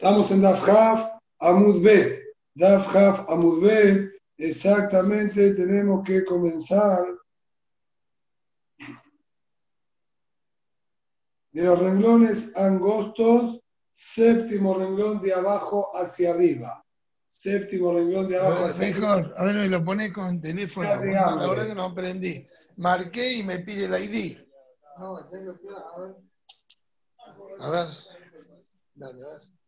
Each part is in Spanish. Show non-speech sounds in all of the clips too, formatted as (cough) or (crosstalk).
Estamos en Dafhaf Amud Bet. Dafhaf Amud Bet. Exactamente tenemos que comenzar de los renglones angostos, séptimo renglón de abajo hacia arriba. Séptimo renglón de abajo hacia mejor, arriba. a ver, me lo pone con teléfono. La verdad que no aprendí. Marqué y me pide el ID. No, a ver. A ver. Dale, a ver.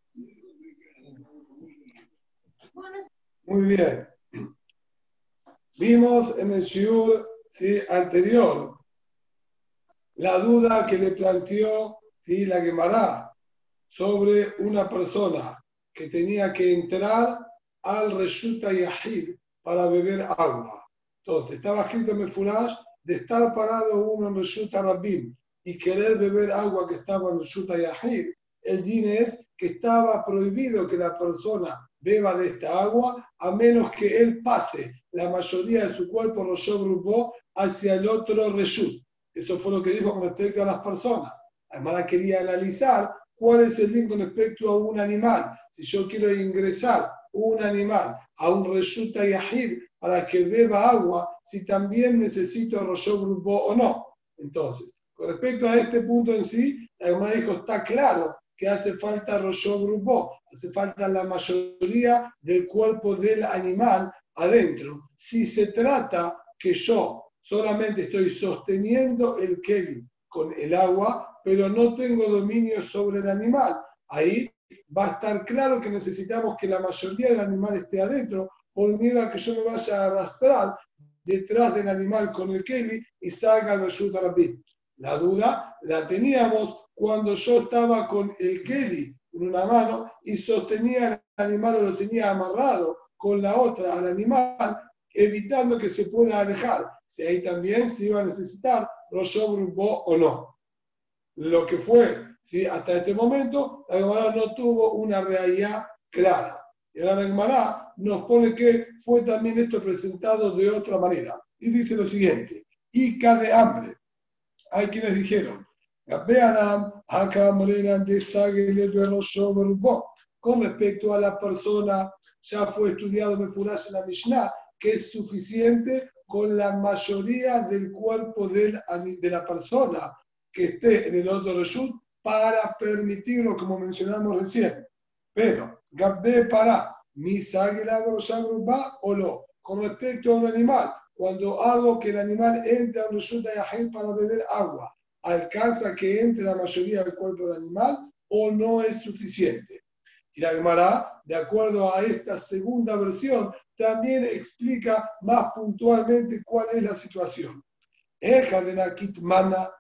Muy bien. Vimos en el shiur anterior la duda que le planteó ¿sí? la Gemara sobre una persona que tenía que entrar al Reshuta Yahid para beber agua. Entonces, estaba escrito en el Furash de estar parado uno en Reshuta Rabim y querer beber agua que estaba en Reshuta Yahid. El din es que estaba prohibido que la persona beba de esta agua a menos que él pase la mayoría de su cuerpo, Roshó Grupo, hacia el otro Reshut. Eso fue lo que dijo con respecto a las personas. Además, quería analizar cuál es el link con respecto a un animal. Si yo quiero ingresar un animal a un Reshuta Yahid para que beba agua, si también necesito Roshó Grupo o no. Entonces, con respecto a este punto en sí, hermana dijo, está claro que hace falta Roshó Grupo, hace falta la mayoría del cuerpo del animal adentro. Si se trata que yo solamente estoy sosteniendo el Kelly con el agua, pero no tengo dominio sobre el animal, ahí va a estar claro que necesitamos que la mayoría del animal esté adentro, por miedo a que yo me vaya a arrastrar detrás del animal con el Kelly y salga el Reshut La duda la teníamos cuando yo estaba con el Kelly en una mano y sostenía el animal o lo tenía amarrado con la otra al animal, evitando que se pueda alejar. Si ahí también se iba a necesitar los grupo o no. Lo que fue, ¿sí? hasta este momento, la Gemara no tuvo una realidad clara. Y ahora la Gemara nos pone que fue también esto presentado de otra manera. Y dice lo siguiente, Ica de hambre. Hay quienes dijeron, de con respecto a la persona, ya fue estudiado en la Mishnah, que es suficiente con la mayoría del cuerpo de la persona que esté en el otro reshut para permitirlo, como mencionamos recién. Pero, Gabbe para, mi va o lo. Con respecto a un animal, cuando hago que el animal entre al reshut para beber agua, ¿alcanza que entre la mayoría del cuerpo del animal o no es suficiente? Y la Gemara, de acuerdo a esta segunda versión, también explica más puntualmente cuál es la situación. Eja de Nakit Mana,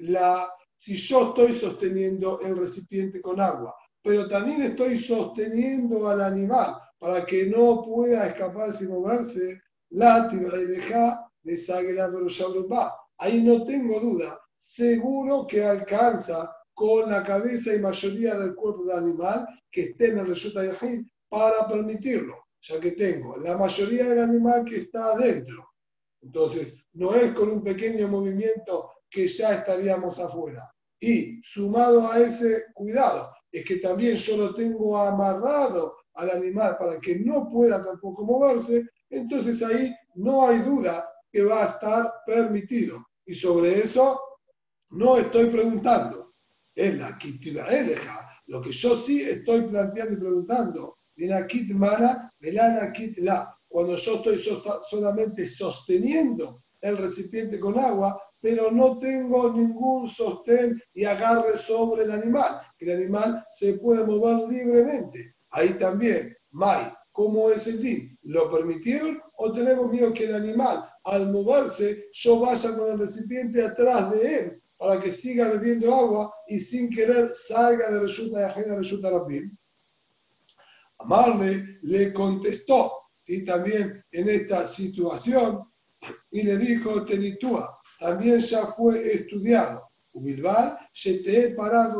La, si yo estoy sosteniendo el recipiente con agua, pero también estoy sosteniendo al animal para que no pueda escaparse y moverse, la deja de Sagela Ahí no tengo duda, seguro que alcanza con la cabeza y mayoría del cuerpo del animal que esté en el resulta Yahid para permitirlo, ya que tengo la mayoría del animal que está adentro. Entonces, no es con un pequeño movimiento que ya estaríamos afuera. Y sumado a ese cuidado, es que también yo lo tengo amarrado al animal para que no pueda tampoco moverse, entonces ahí no hay duda que va a estar permitido. Y sobre eso no estoy preguntando en la eleja. Lo que yo sí estoy planteando y preguntando, la kit mana, la kit la. Cuando yo estoy solamente sosteniendo el recipiente con agua, pero no tengo ningún sostén y agarre sobre el animal, el animal se puede mover libremente. Ahí también, Mai, ¿cómo es el din? ¿Lo permitieron o tenemos miedo que el animal, al moverse, yo vaya con el recipiente atrás de él para que siga bebiendo agua y sin querer salga de resulta de ajena resulta Rabim. Amarle le contestó, ¿sí? también en esta situación, y le dijo, Tenitúa, también ya fue estudiado. Ubilbar, te para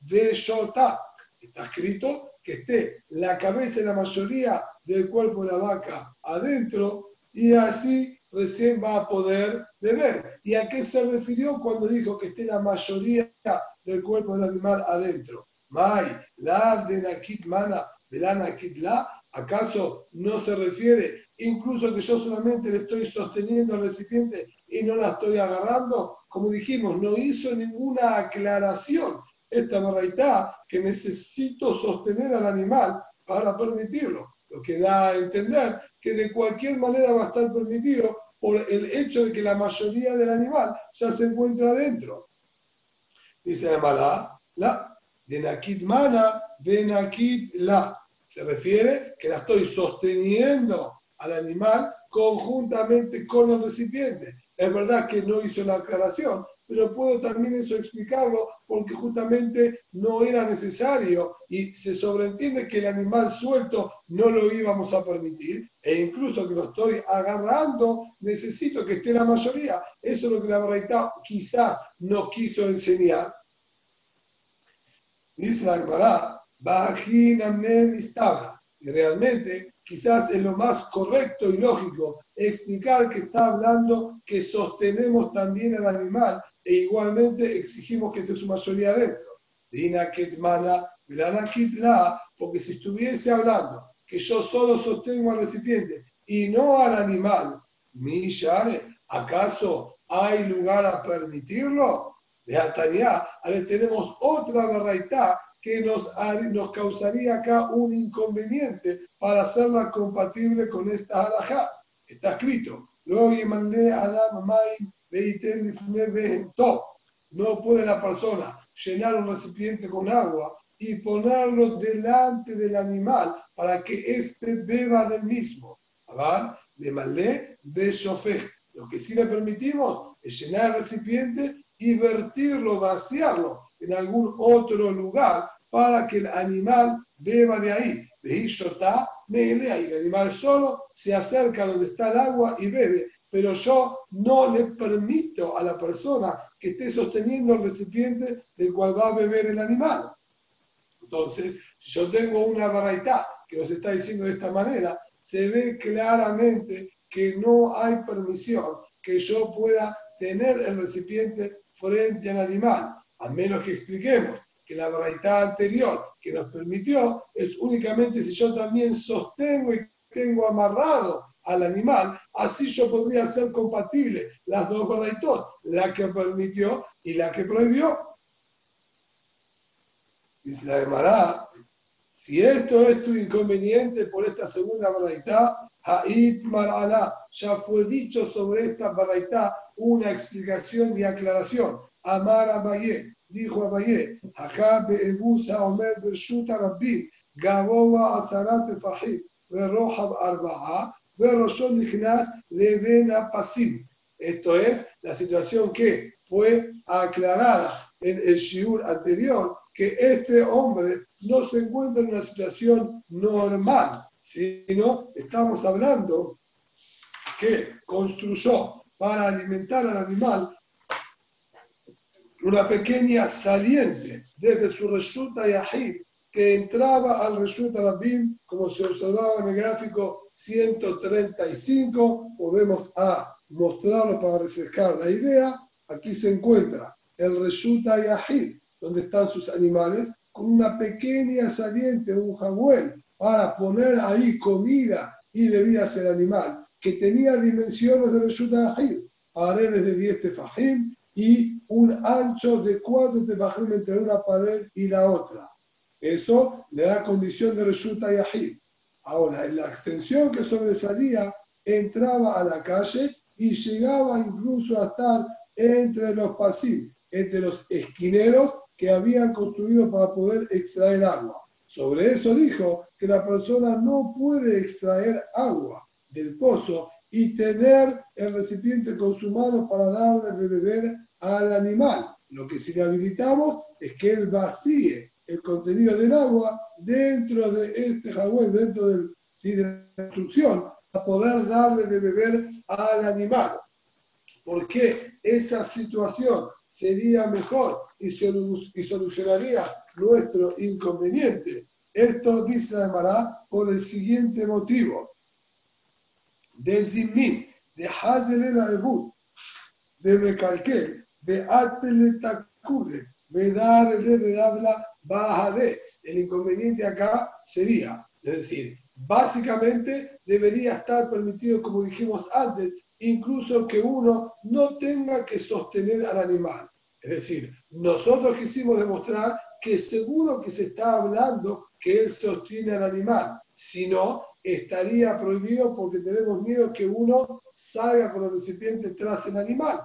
de Shota. Está escrito que esté la cabeza y la mayoría del cuerpo de la vaca adentro y así recién va a poder beber. ¿Y a qué se refirió cuando dijo que esté la mayoría del cuerpo del animal adentro? Mai, lav de nakit mana, de la nakit la, ¿acaso no se refiere incluso que yo solamente le estoy sosteniendo al recipiente y no la estoy agarrando? Como dijimos, no hizo ninguna aclaración esta barraitá que necesito sostener al animal para permitirlo. Lo que da a entender que de cualquier manera va a estar permitido por el hecho de que la mayoría del animal ya se encuentra dentro. Dice además, la, de nakit mana, de nakit la. Se refiere que la estoy sosteniendo al animal conjuntamente con el recipiente. Es verdad que no hizo la aclaración, pero puedo también eso explicarlo porque justamente no era necesario y se sobreentiende que el animal suelto no lo íbamos a permitir e incluso que lo estoy agarrando, necesito que esté la mayoría. Eso es lo que la verdad quizás no quiso enseñar. Dice la Gemara, y realmente quizás es lo más correcto y lógico explicar que está hablando que sostenemos también al animal e igualmente exigimos que esté su mayoría dentro. Dina Ketmana, la, porque si estuviese hablando que yo solo sostengo al recipiente y no al animal, mi ¿acaso hay lugar a permitirlo? De Atania, ahora tenemos otra barraitá que nos, nos causaría acá un inconveniente para hacerla compatible con esta halajá. Está escrito, luego Adam no puede la persona llenar un recipiente con agua y ponerlo delante del animal para que éste beba del mismo. De malé, de Lo que sí le permitimos es llenar el recipiente y vertirlo, vaciarlo en algún otro lugar para que el animal beba de ahí. De Ishotá, ahí el animal solo se acerca donde está el agua y bebe pero yo no le permito a la persona que esté sosteniendo el recipiente del cual va a beber el animal. Entonces, si yo tengo una baraita que nos está diciendo de esta manera, se ve claramente que no hay permisión que yo pueda tener el recipiente frente al animal, a menos que expliquemos que la baraita anterior que nos permitió es únicamente si yo también sostengo y tengo amarrado al animal, así yo podría ser compatible las dos baraitot, la que permitió y la que prohibió. Dice la Gemara, si esto es tu inconveniente por esta segunda baraitá, Ha'it Marala, ya fue dicho sobre esta baraitá una explicación y aclaración. Amar Abaye, dijo Abaye, Ajá Be'ebusa Omer Bershuta Rabbi, Gaboba Azarat Fahim, Berrohab Arba'a, esto es la situación que fue aclarada en el shiur anterior, que este hombre no se encuentra en una situación normal, sino estamos hablando que construyó para alimentar al animal una pequeña saliente desde su resulta yahid que entraba al Reshut Arabim, como se observaba en el gráfico 135, volvemos a mostrarlo para refrescar la idea, aquí se encuentra el Reshut Yahid, donde están sus animales, con una pequeña saliente, un jaguel, para poner ahí comida y bebidas al animal, que tenía dimensiones de Reshut Yahid, paredes de 10 tefajim y un ancho de 4 tefajim entre una pared y la otra eso le da condición de resulta yahid. Ahora, en la extensión que sobresalía, entraba a la calle y llegaba incluso a estar entre los pasivos, entre los esquineros que habían construido para poder extraer agua. Sobre eso dijo que la persona no puede extraer agua del pozo y tener el recipiente con su mano para darle de beber al animal. Lo que sí le habilitamos es que él vacíe el contenido del agua dentro de este jagüey, dentro del, de la instrucción, a poder darle de beber al animal. Porque esa situación sería mejor y, solucionaría nuestro inconveniente. Esto dice la por el siguiente motivo. De Zimnim, de Hazel el de Recalquel, de Atele Takure, de darle de habla de. El inconveniente acá sería, es decir, básicamente debería estar permitido, como dijimos antes, incluso que uno no tenga que sostener al animal. Es decir, nosotros quisimos demostrar que seguro que se está hablando que él sostiene al animal, si no, estaría prohibido porque tenemos miedo que uno salga con el recipiente tras el animal.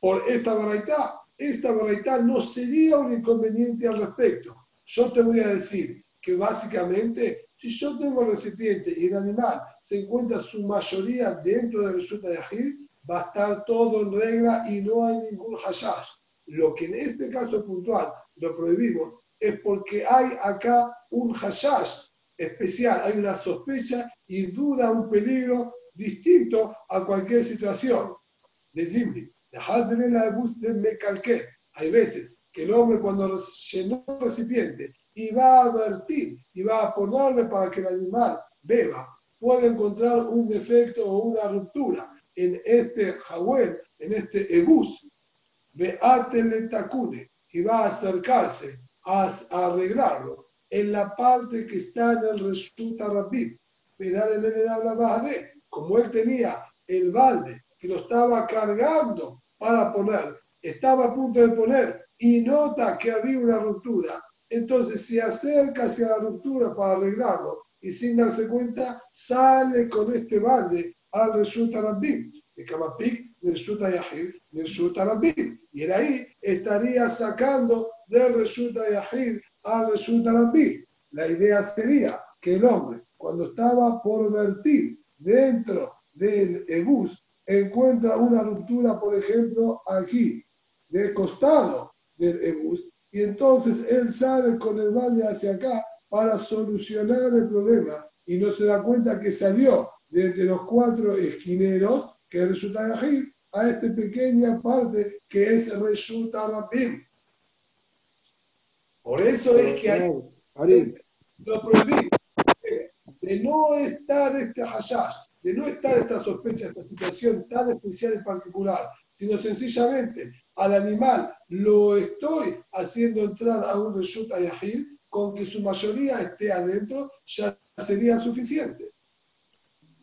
Por esta variedad, esta variedad no sería un inconveniente al respecto. Yo te voy a decir que básicamente, si yo tengo el recipiente y el animal se encuentra su mayoría dentro del resulta de Ajid, va a estar todo en regla y no hay ningún hashash. Lo que en este caso puntual lo prohibimos es porque hay acá un hashash especial, hay una sospecha y duda, un peligro distinto a cualquier situación de Zimri. De Mecalqué. Hay veces que el hombre cuando llenó el recipiente y va a vertir y va a ponerle para que el animal beba, puede encontrar un defecto o una ruptura en este jawel, en este ebus, le tacune, y va a acercarse a, arreglarlo en la parte que está en el resulta rapid. de como él tenía el balde que lo estaba cargando para poner, estaba a punto de poner y nota que había una ruptura, entonces se acerca hacia la ruptura para arreglarlo y sin darse cuenta sale con este balde al resulta Rabbim. Resulta Yahid, resulta Rabbim. Y él ahí estaría sacando del resulta Yahid al resulta Rabbim. La idea sería que el hombre, cuando estaba por vertir dentro del ebus, encuentra una ruptura, por ejemplo, aquí, de costado del ebus, y entonces él sale con el balde hacia acá para solucionar el problema y no se da cuenta que salió de entre los cuatro esquineros que resulta de a esta pequeña parte que es resulta Rabim. Por eso es que hay, lo prohibí de no estar este hashash, de no estar esta sospecha, esta situación tan especial y particular, sino sencillamente al animal lo estoy haciendo entrar a un Reshut Ayahid, con que su mayoría esté adentro, ya sería suficiente.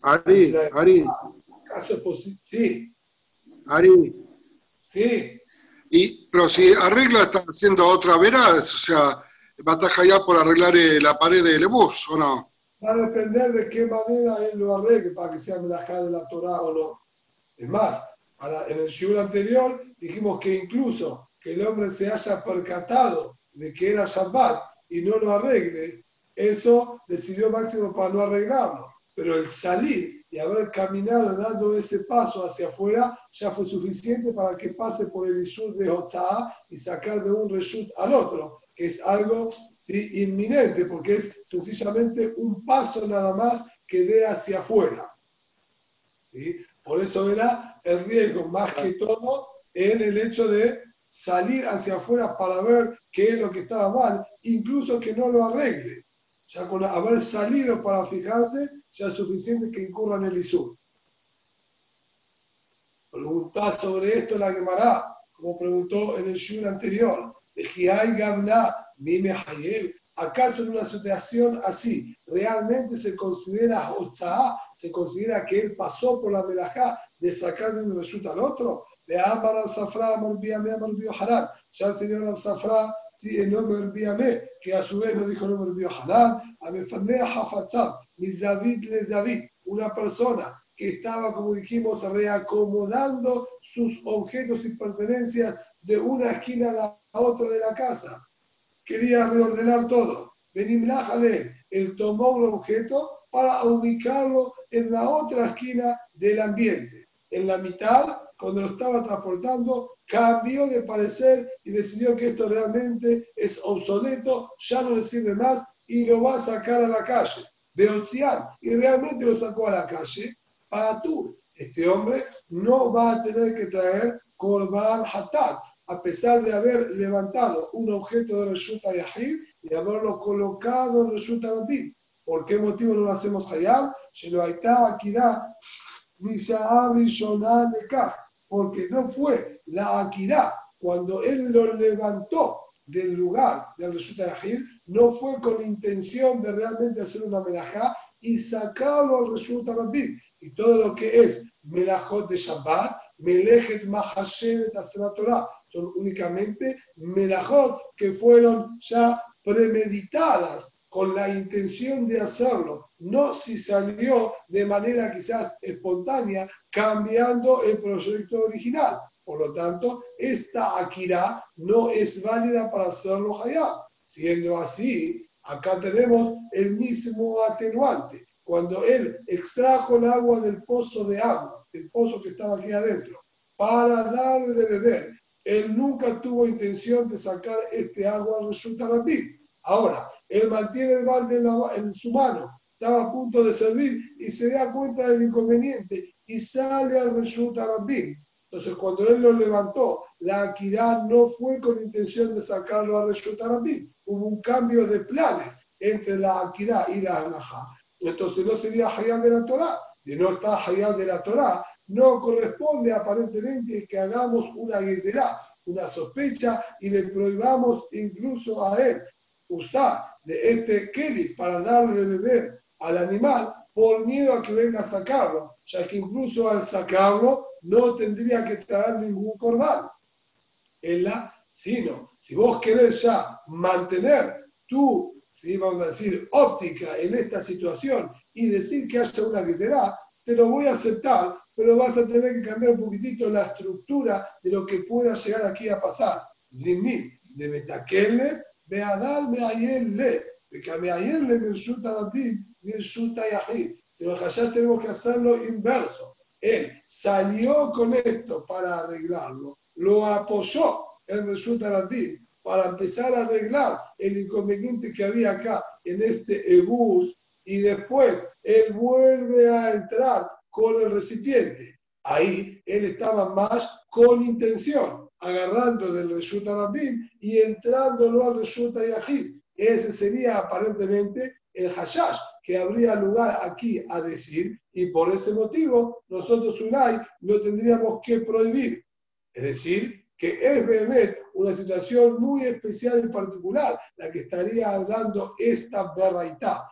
Ari, Ari. ¿Acaso es posible? Sí. Ari. Sí. Y, pero si arregla, está haciendo otra veraz, o sea, va a estar ya por arreglar eh, la pared del bus, ¿o no? Va a depender de qué manera él lo arregle para que sea melajá de la Torah o no. Es más, en el shiur anterior dijimos que incluso que el hombre se haya percatado de que era Shabbat y no lo arregle, eso decidió Máximo para no arreglarlo. Pero el salir y haber caminado dando ese paso hacia afuera ya fue suficiente para que pase por el Isur de Hotzah y sacar de un reshut al otro, que es algo ¿sí? inminente, porque es sencillamente un paso nada más que dé hacia afuera. ¿sí? Por eso era el riesgo más que todo en el hecho de salir hacia afuera para ver qué es lo que estaba mal, incluso que no lo arregle. Ya con haber salido para fijarse, ya es suficiente que incurra en el ISUR. Preguntar sobre esto la Gemara, como preguntó en el Shur anterior. ¿Acaso en una situación así realmente se considera Otsaá, se considera que él pasó por la melajá de sacar de un resulta al otro? De Amar al Safra, Amar Amar Haran. Ya el señor al Safra, sí, el nombre Biame, que a su vez no dijo nombre Haran, Amefanea Hafatzab, Mizavid le una persona que estaba, como dijimos, reacomodando sus objetos y pertenencias de una esquina a la otra de la casa quería reordenar todo. Benimlájale, él tomó un objeto para ubicarlo en la otra esquina del ambiente. En la mitad, cuando lo estaba transportando, cambió de parecer y decidió que esto realmente es obsoleto, ya no le sirve más y lo va a sacar a la calle. Beotian, y realmente lo sacó a la calle. Para tú, este hombre no va a tener que traer Korban Hatat, a pesar de haber levantado un objeto de Resulta Yahid y haberlo colocado en Resulta Rabim. ¿Por qué motivo no lo hacemos Akira, porque no fue la Akira cuando él lo levantó del lugar del resulta Yahid, no fue con intención de realmente hacer una melajá y sacarlo al resulta Rabbi. Y todo lo que es melajot de Shabbat, melejet mahashevet Torah, son únicamente melajot que fueron ya premeditadas con la intención de hacerlo, no si salió de manera quizás espontánea, cambiando el proyecto original. Por lo tanto, esta Akira no es válida para hacerlo Hayab. Siendo así, acá tenemos el mismo atenuante. Cuando él extrajo el agua del pozo de agua, del pozo que estaba aquí adentro, para darle de beber, él nunca tuvo intención de sacar este agua al resulta Rabí. Ahora, él mantiene el balde en, su mano, estaba a punto de servir y se da cuenta del inconveniente y sale al resulta Rabí. Entonces, cuando él lo levantó, la equidad no fue con intención de sacarlo al resulta Rabí. Hubo un cambio de planes entre la equidad y la Anajá. Entonces, no sería Hayal de la Torah. De no estar Hayal de la Torah, no corresponde aparentemente que hagamos una guisera, una sospecha y le prohibamos incluso a él usar de este Kelly para darle de beber al animal por miedo a que venga a sacarlo, ya que incluso al sacarlo no tendría que traer ningún corbán. la, sino, si vos querés ya mantener tu, si vamos a decir, óptica en esta situación y decir que haya una que será, te lo voy a aceptar, pero vas a tener que cambiar un poquitito la estructura de lo que pueda llegar aquí a pasar. Zimni, de Metakeller Beadar le, de que le resulta David, resulta Yahid. Pero allá tenemos que hacerlo inverso. Él salió con esto para arreglarlo, lo apoyó en resulta David para empezar a arreglar el inconveniente que había acá en este ebus y después él vuelve a entrar con el recipiente. Ahí él estaba más con intención agarrando del resulta Rabim y entrándolo al resulta Yahid. Ese sería aparentemente el hashash que habría lugar aquí a decir y por ese motivo nosotros Unai lo tendríamos que prohibir. Es decir, que es realmente una situación muy especial y particular la que estaría hablando esta berraitá.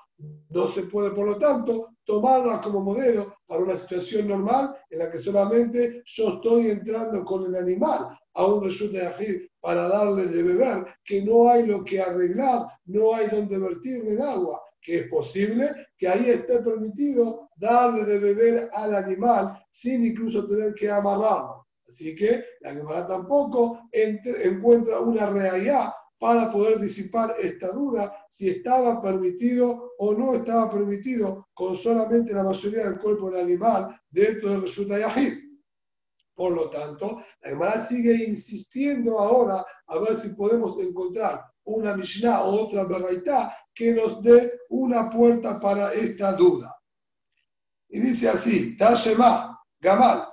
No se puede, por lo tanto, tomarla como modelo para una situación normal en la que solamente yo estoy entrando con el animal a un resulta de para darle de beber, que no hay lo que arreglar, no hay donde vertirle el agua, que es posible que ahí esté permitido darle de beber al animal sin incluso tener que amarrarlo. Así que la animal tampoco encuentra una realidad para poder disipar esta duda si estaba permitido o no estaba permitido con solamente la mayoría del cuerpo del animal dentro del resulta Yahid. Por lo tanto, la Gemara sigue insistiendo ahora a ver si podemos encontrar una Mishnah o otra Beraitá que nos dé una puerta para esta duda. Y dice así, Tashema, Gamal,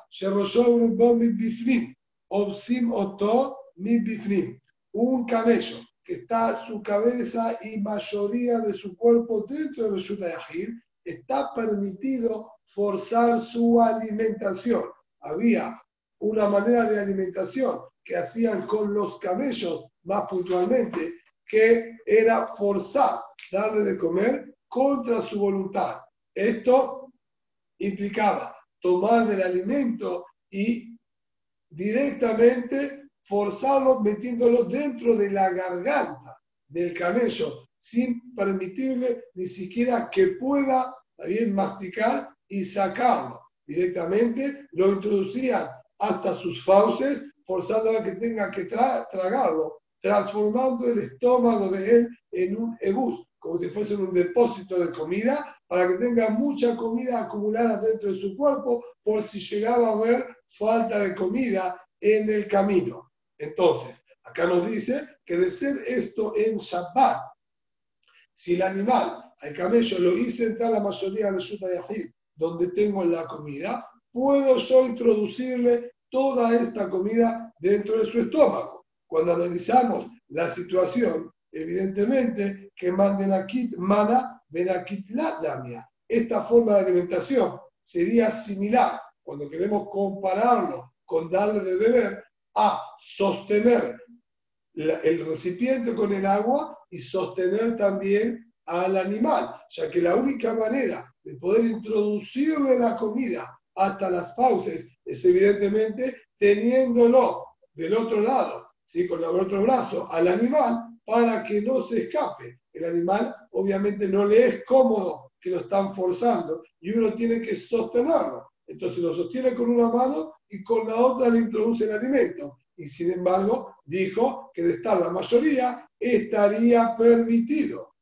Bifnim, Obsim Oto Mi Bifnim. Un camello que está su cabeza y mayoría de su cuerpo dentro de los Yahid, está permitido forzar su alimentación. Había una manera de alimentación que hacían con los camellos, más puntualmente, que era forzar, darle de comer contra su voluntad. Esto implicaba tomar del alimento y directamente forzarlo metiéndolo dentro de la garganta del camello, sin permitirle ni siquiera que pueda también masticar y sacarlo. Directamente lo introducían hasta sus fauces, forzando a que tenga que tragarlo, transformando el estómago de él en un ebus, como si fuese un depósito de comida, para que tenga mucha comida acumulada dentro de su cuerpo, por si llegaba a haber falta de comida en el camino. Entonces, acá nos dice que de ser esto en Shabbat, si el animal, al camello, lo hice entrar la mayoría de Shuta Yahid, donde tengo la comida, puedo yo introducirle toda esta comida dentro de su estómago. Cuando analizamos la situación, evidentemente que manden aquí, mana damia. Esta forma de alimentación sería similar cuando queremos compararlo con darle de beber a sostener el recipiente con el agua y sostener también al animal, ya que la única manera de poder introducirle la comida hasta las fauces es evidentemente teniéndolo del otro lado, ¿sí? con el otro brazo, al animal para que no se escape. El animal obviamente no le es cómodo que lo están forzando y uno tiene que sostenerlo. Entonces lo sostiene con una mano y con la otra le introduce el alimento. Y sin embargo, dijo que de estar la mayoría estaría permitido.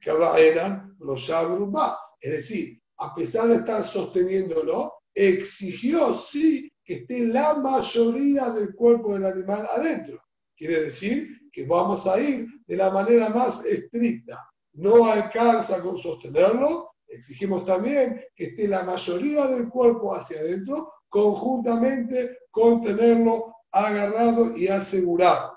Que eran los va. Es decir, a pesar de estar sosteniéndolo, exigió sí que esté la mayoría del cuerpo del animal adentro. Quiere decir que vamos a ir de la manera más estricta. No alcanza con sostenerlo, exigimos también que esté la mayoría del cuerpo hacia adentro, conjuntamente con tenerlo agarrado y asegurado.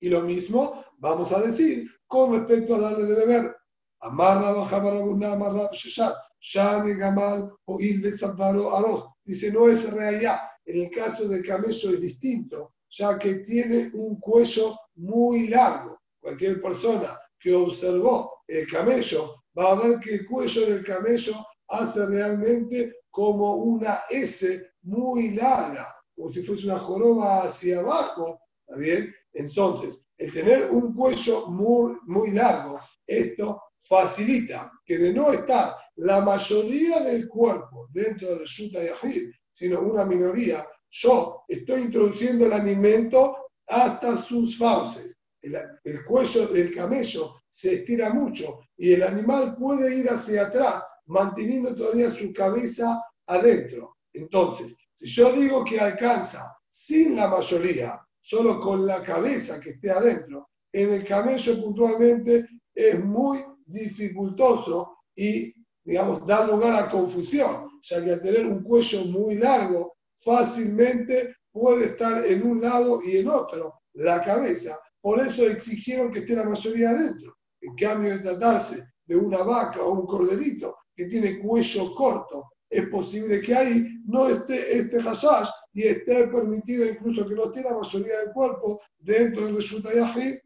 Y lo mismo vamos a decir con respecto a darle de beber. Amarra, bajabarabuna, amarra, sheshat, shame, gamal, o il, arroz. Dice, no es real. En el caso del camello es distinto, ya que tiene un cuello muy largo. Cualquier persona que observó el camello va a ver que el cuello del camello hace realmente como una S muy larga, como si fuese una joroba hacia abajo, ¿está bien? Entonces, el tener un cuello muy, muy largo, esto facilita que de no estar la mayoría del cuerpo dentro del Shuta Yahid, sino una minoría, yo estoy introduciendo el alimento hasta sus fauces. El, cuello del camello se estira mucho y el animal puede ir hacia atrás, manteniendo todavía su cabeza adentro. Entonces, si yo digo que alcanza sin la mayoría, solo con la cabeza que esté adentro, en el camello puntualmente es muy dificultoso y, digamos, da lugar a confusión, ya que al tener un cuello muy largo, fácilmente puede estar en un lado y en otro, la cabeza. Por eso exigieron que esté la mayoría adentro. En cambio de tratarse de una vaca o un corderito que tiene cuello corto, es posible que ahí no esté este hashash y esté permitido incluso que no esté la mayoría del cuerpo dentro del resulta Yahid.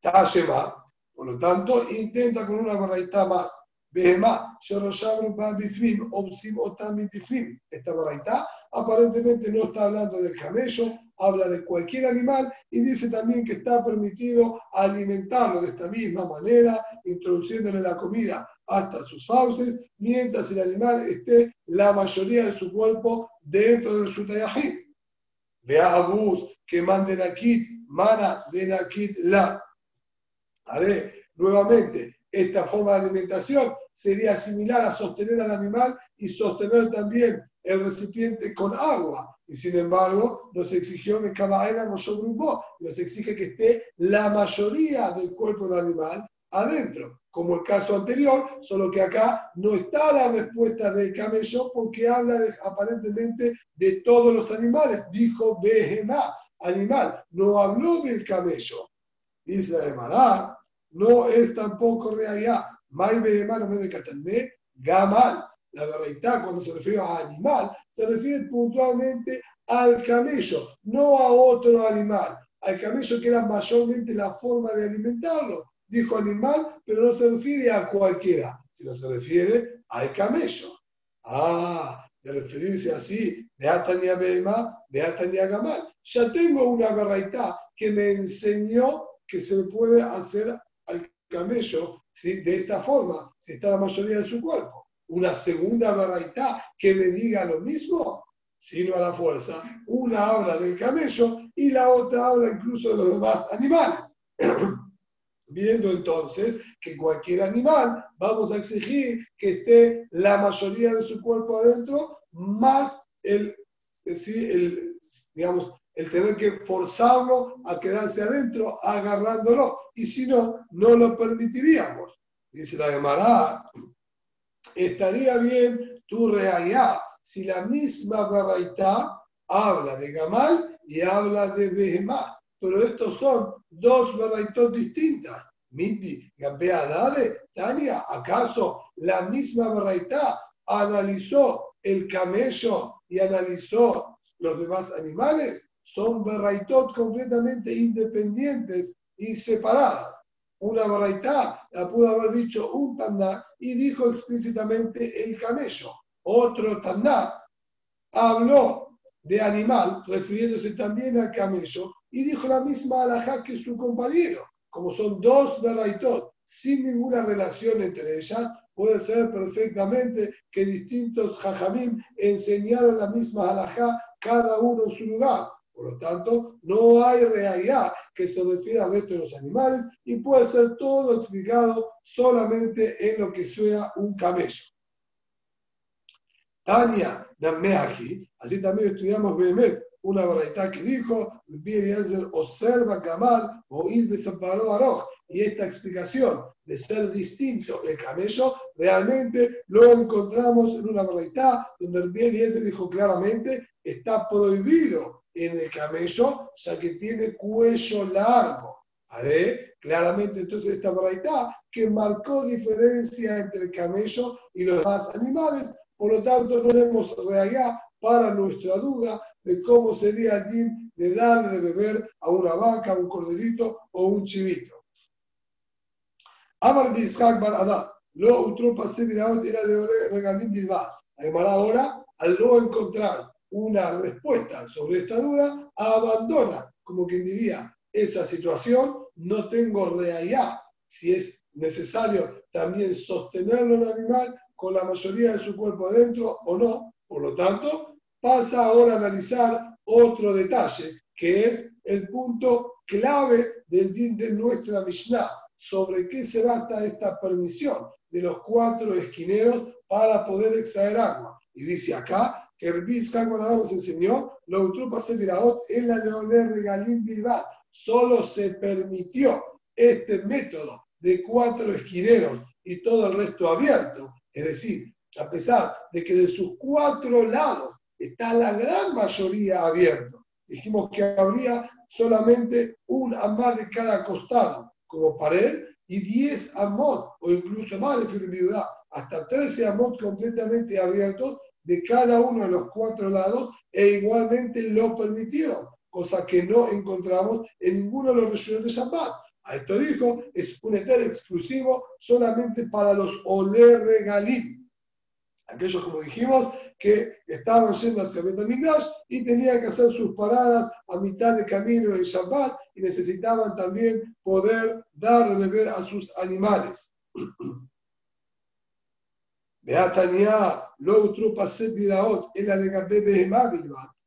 Tashema. Por lo tanto, intenta con una barraita más. Esta barraita aparentemente no está hablando del camello, habla de cualquier animal y dice también que está permitido alimentarlo de esta misma manera, introduciéndole la comida hasta sus fauces, mientras el animal esté la mayoría de su cuerpo dentro del Shutayahid. Vea Abus que manden aquí, mana de Nakit la. Haré nuevamente esta forma de alimentación sería similar a sostener al animal y sostener también el recipiente con agua. Y sin embargo, nos exigió que cada no sobre un nos exige que esté la mayoría del cuerpo del animal adentro, como el caso anterior, solo que acá no está la respuesta del camello porque habla aparentemente de todos los animales. Dijo Behemá, animal, no habló del camello. Dice la Emara, no es tampoco realidad. Mai Behemá no me de Gamal. La verdad, cuando se refiere a animal, se refiere puntualmente al camello, no a otro animal. Al camello que era mayormente la forma de alimentarlo dijo animal, pero no se refiere a cualquiera, sino se refiere al camello. Ah, de referirse así, de Atania Beima, de Atania Gamal. Ya tengo una barraita que me enseñó que se puede hacer al camello de esta forma, si está la mayoría de su cuerpo. Una segunda barraita que me diga lo mismo, sino a la fuerza. Una habla del camello y la otra habla incluso de los demás animales. (clears throat) viendo entonces que cualquier animal vamos a exigir que esté la mayoría de su cuerpo adentro, más el, el, digamos, el tener que forzarlo a quedarse adentro, agarrándolo, y si no, no lo permitiríamos. Dice la Gemara, estaría bien tu realidad si la misma Baraita habla de Gamal y habla de Behemá pero estos son dos barraitot distintas. Miti, Gambea Dade, Tania, ¿acaso la misma barraita analizó el camello y analizó los demás animales? son berraitot completamente independientes y separadas. Una baraitá la pudo haber dicho un tandá y dijo explícitamente el camello. Otro tandá habló de animal, refiriéndose también al camello, y dijo la misma alajá que su compañero. Como son dos berraitot sin ninguna relación entre ellas, puede ser perfectamente que distintos jajamim enseñaron la misma alajá, cada uno en su lugar. Por lo tanto, no hay realidad que se refiera al resto de los animales y puede ser todo explicado solamente en lo que sea un camello. Tania Nameaji, así también estudiamos Behemet, una verdad que dijo, observa Kamal o Aroj, y esta explicación de ser distinto el camello, realmente lo encontramos en una verdad donde el bien dijo claramente, está prohibido en el camello, ya que tiene cuello largo. ver, Claramente entonces esta verdad que marcó diferencia entre el camello y los demás animales, por lo tanto no tenemos realidad para nuestra duda de cómo sería el de darle de beber a una vaca, un corderito o un chivito. Amar Bishak Bar Adá, lo otro pasé miraot era regalim bilbao. Además ahora, al no encontrar una respuesta sobre esta duda, abandona, como quien diría, esa situación, no tengo realidad si es necesario también sostenerlo el animal con la mayoría de su cuerpo adentro o no. Por lo tanto, pasa ahora a analizar otro detalle, que es el punto clave del din de nuestra Mishnah sobre qué se basta esta permisión de los cuatro esquineros para poder extraer agua. Y dice acá que el cuando nos enseñó, lo se viraot en la Leoner Regalín Bilbao. Solo se permitió este método de cuatro esquineros y todo el resto abierto. Es decir, a pesar de que de sus cuatro lados está la gran mayoría abierto, dijimos que habría solamente un amar de cada costado como pared y 10 amot o incluso más de firmidad, hasta 13 amot completamente abiertos de cada uno de los cuatro lados e igualmente lo permitido, cosa que no encontramos en ninguno de los regiones de Shabbat. A esto dijo, es un eter exclusivo solamente para los Ole Regalim, aquellos, como dijimos, que estaban yendo hacia Betamigdash y tenían que hacer sus paradas a mitad de camino en Shabbat y necesitaban también poder dar de beber a sus animales. (clears throat)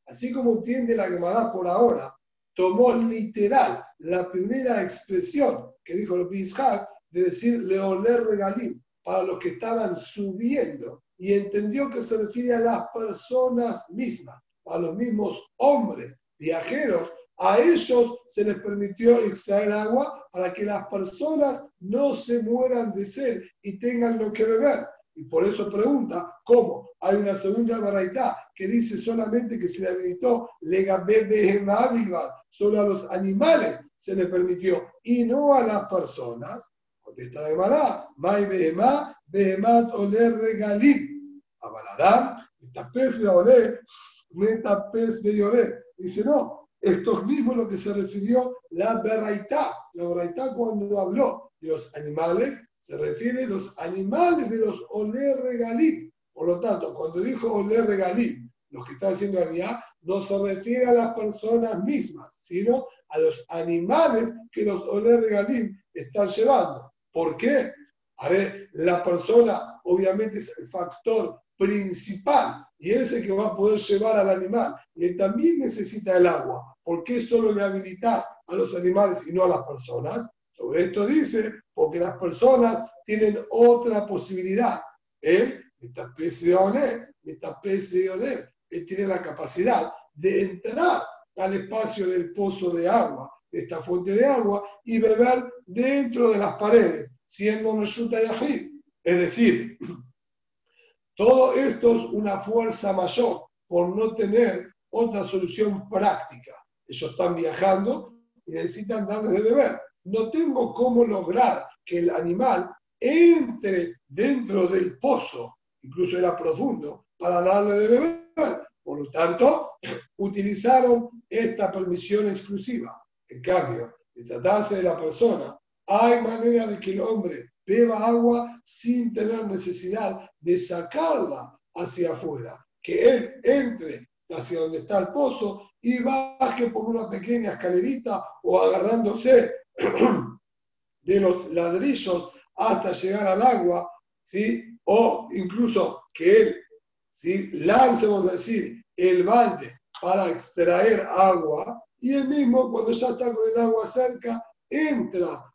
Así como entiende la Gemara por ahora, tomó literal la primera expresión que dijo el Ishaq de decir leoler regalim para los que estaban subiendo. Y entendió que se refiere a las personas mismas, a los mismos hombres viajeros, a ellos se les permitió extraer agua para que las personas no se mueran de sed y tengan lo que beber. Y por eso pregunta, ¿cómo? Hay una segunda variedad que dice solamente que se le habilitó lega solo a los animales se le permitió y no a las personas. Contesta la Gemara, Mai Behemá, Behemat Oler Regalim. Abaladam, Metapes Beolé, Metapes Beyoré. Dice, no, esto es mismo lo que se refirió la Berraitá. La Berraitá cuando habló de los animales, se refiere a los animales de los Olé Regalim. Por lo tanto, cuando dijo Olé Regalim, los que están haciendo realidad, no se refiere a las personas mismas, sino a los animales que los Olé Regalim están llevando. ¿Por qué? Ver, la persona obviamente es el factor principal y él es el que va a poder llevar al animal. Y él también necesita el agua. ¿Por qué solo le habilitas a los animales y no a las personas? Sobre esto dice, porque las personas tienen otra posibilidad. Él, esta de de él tiene la capacidad de entrar al espacio del pozo de agua, de esta fuente de agua, y beber dentro de las paredes, siendo Shuta Yahid. Es decir, (clears throat) todo esto es una fuerza mayor por no tener otra solución práctica. Ellos están viajando y necesitan darles de beber. No tengo cómo lograr que el animal entre dentro del pozo, incluso era profundo, para darle de beber. Por lo tanto, (clears throat) utilizaron esta permisión exclusiva. En cambio, de tratarse de la persona, hay manera de que el hombre beba agua sin tener necesidad de sacarla hacia afuera, que él entre hacia donde está el pozo y baje por una pequeña escalerita o agarrándose (clears throat) de los ladrillos hasta llegar al agua, ¿sí? o incluso que él ¿sí? lance, vamos a decir, el balde para extraer agua y él mismo cuando ya está con el agua cerca entra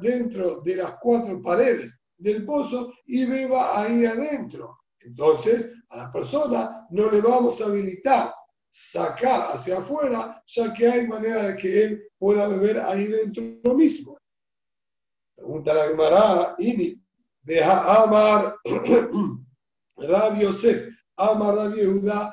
dentro de las cuatro paredes del pozo y beba ahí adentro. Entonces, a la persona no le vamos a habilitar sacar hacia afuera, ya que hay manera de que él pueda beber ahí dentro mismo. Pregunta la Gemara, Ini, deja Amar, (clears throat) Rabbi Yosef, Amar Rabbi Yehuda,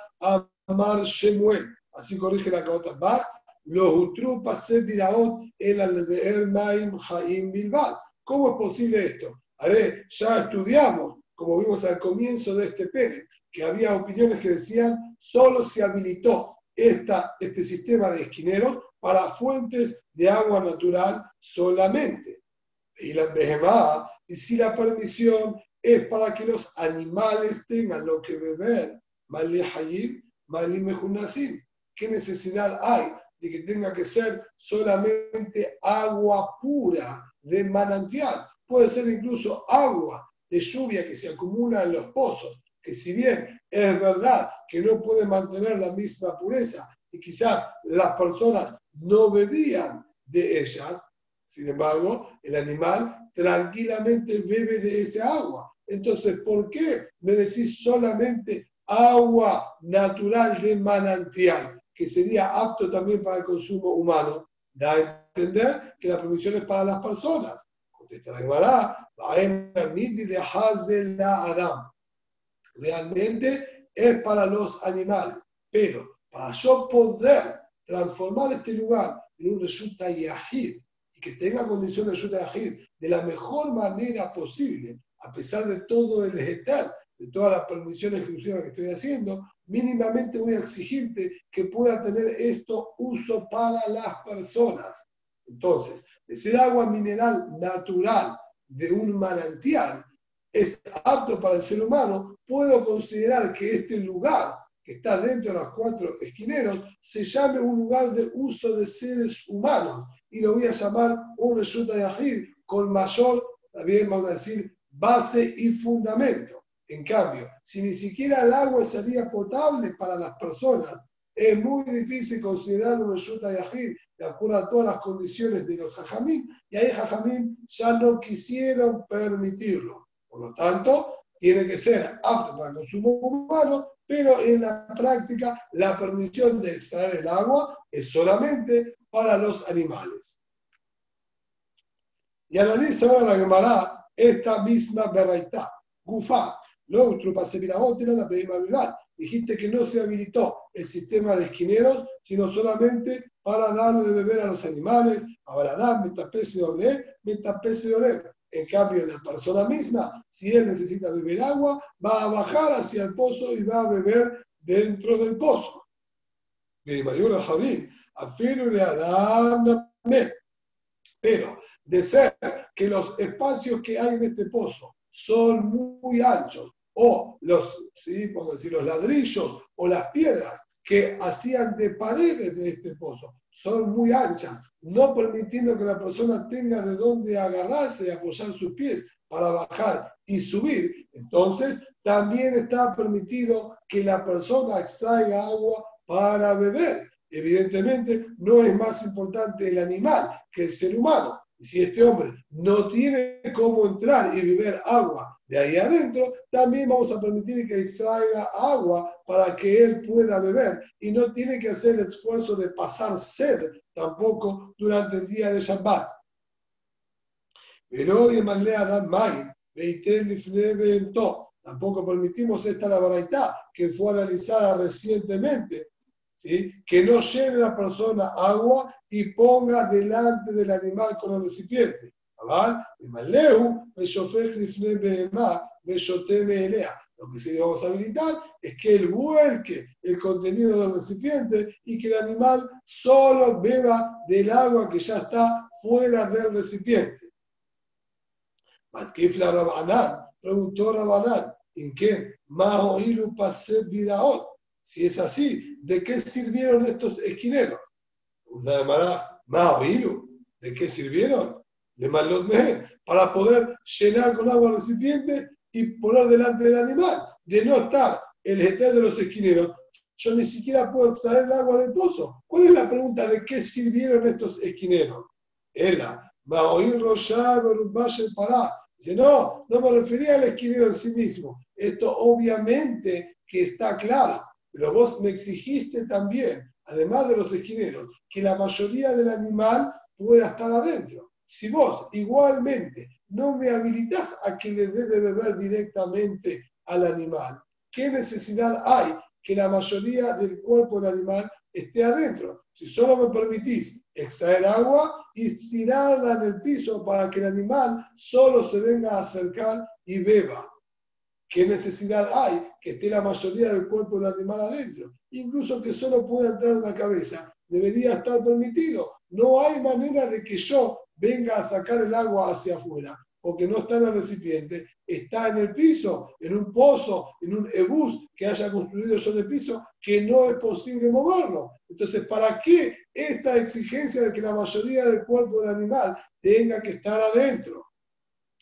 Amar Shemuel. Así corrige la Kaota Bach. Los utrupa se viraot el aldeer maim haim bilbal. ¿Cómo es posible esto? ver, ya estudiamos, como vimos al comienzo de este Pérez, que había opiniones que decían solo se habilitó este sistema de esquineros para fuentes de agua natural solamente. Y la Behemá, y si la permisión es para que los animales tengan lo que beber, Mali Hayib, Mali Mejunasim. ¿Qué necesidad hay de que tenga que ser solamente agua pura de manantial? Puede ser incluso agua de lluvia que se acumula en los pozos, que si bien es verdad que no puede mantener la misma pureza y quizás las personas no bebían de ellas, sin embargo, el animal tranquilamente bebe de esa agua. Entonces, ¿por qué me decís solamente agua natural de manantial, que sería apto también para el consumo humano? Da a entender que la permisión es para las personas. Contesta la Gemara, de Adam realmente es para los animales. Pero para yo poder transformar este lugar en un resulta yahid y que tenga condiciones de resulta yahid de la mejor manera posible, a pesar de todo el vegetal, de todas las permisiones exclusivas que estoy haciendo, mínimamente voy a exigirte que pueda tener esto uso para las personas. Entonces, de ser agua mineral natural de un manantial, es apto para el ser humano, puedo considerar que este lugar que está dentro de los cuatro esquineros se llame un lugar de uso de seres humanos y lo voy a llamar un resulta de con mayor, también vamos a decir, base y fundamento. En cambio, si ni siquiera el agua sería potable para las personas, es muy difícil considerar un resulta de de acuerdo a todas las condiciones de los jajamín, y ahí jajamín ya no quisieron permitirlo. Por lo tanto, tiene que ser apto para el consumo humano, pero en la práctica la permisión de extraer el agua es solamente para los animales. Y analiza ahora la Gemara esta misma veraita. Gufa, lo la pedima Dijiste que no se habilitó el sistema de esquineros, sino solamente para darle de beber a los animales. Ahora da, metapese doble, metapese doble. En cambio, la persona misma, si él necesita beber agua, va a bajar hacia el pozo y va a beber dentro del pozo. Pero de ser que los espacios que hay en este pozo son muy anchos, o los, ¿sí? decir, los ladrillos o las piedras que hacían de paredes de este pozo son muy anchas, no permitiendo que la persona tenga de dónde agarrarse y apoyar sus pies para bajar y subir, entonces también está permitido que la persona extraiga agua para beber. Evidentemente, no es más importante el animal que el ser humano. Si este hombre no tiene cómo entrar y beber agua de ahí adentro, también vamos a permitir que extraiga agua para que él pueda beber y no tiene que hacer el esfuerzo de pasar sed tampoco durante el día de Shabbat. Pero hoy Tampoco permitimos esta la que fue analizada recientemente, ¿sí? que no lleve la persona agua y ponga delante del animal con el recipiente. Lo que sí vamos a habilitar es que él vuelque el contenido del recipiente y que el animal solo beba del agua que ya está fuera del recipiente. Matkifla Rabanán, preguntó Rabanán, ¿en qué? Mahoilu Paset Vidaot. Si es así, ¿de qué sirvieron estos esquineros? Una demara, Mahoilu, ¿de qué sirvieron? De Malot para poder llenar con agua el recipiente y poner delante del animal. De no estar el eter de los esquineros, yo ni siquiera puedo extraer el agua del pozo. ¿Cuál es la pregunta de qué sirvieron estos esquineros? Ella, va a oír un valle para. Dice, no, no me refería al esquinero en sí mismo. Esto obviamente que está claro, pero vos me exigiste también, además de los esquineros, que la mayoría del animal pueda estar adentro. Si vos igualmente no me habilitas a que le dé de beber directamente al animal, ¿qué necesidad hay que la mayoría del cuerpo del animal esté adentro? Si solo me permitís extraer agua y tirarla en el piso para que el animal solo se venga a acercar y beba. ¿Qué necesidad hay que esté la mayoría del cuerpo del animal adentro? Incluso que solo pueda entrar en la cabeza, debería estar permitido. No hay manera de que yo venga a sacar el agua hacia afuera, porque no está en el recipiente, está en el piso, en un pozo, en un ebus que haya construido sobre el piso, que no es posible moverlo. Entonces, ¿para qué esta exigencia de que la mayoría del cuerpo del animal tenga que estar adentro?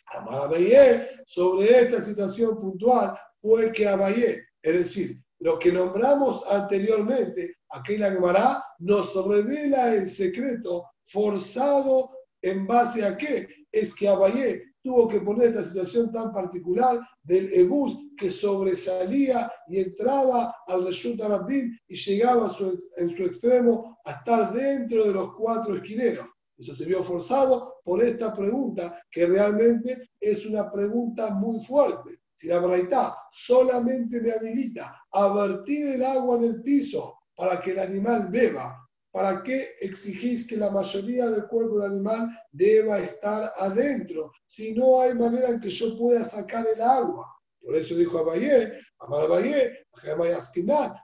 Abayé, sobre esta situación puntual, fue que Abayé, es decir, lo que nombramos anteriormente, aquella Gemara, nos revela el secreto forzado en base a qué? Es que Abayé tuvo que poner esta situación tan particular del Ebus que sobresalía y entraba al Reshut Arabim y llegaba en su extremo a estar dentro de los cuatro esquineros. Eso se vio forzado por esta pregunta, que realmente es una pregunta muy fuerte. Si la verdad solamente me habilita a vertir el agua en el piso para que el animal beba, ¿para qué exigís que la mayoría del cuerpo del animal deba estar adentro? Si no hay manera en que yo pueda sacar el agua. Por eso dijo Abayé, Amar Abayé,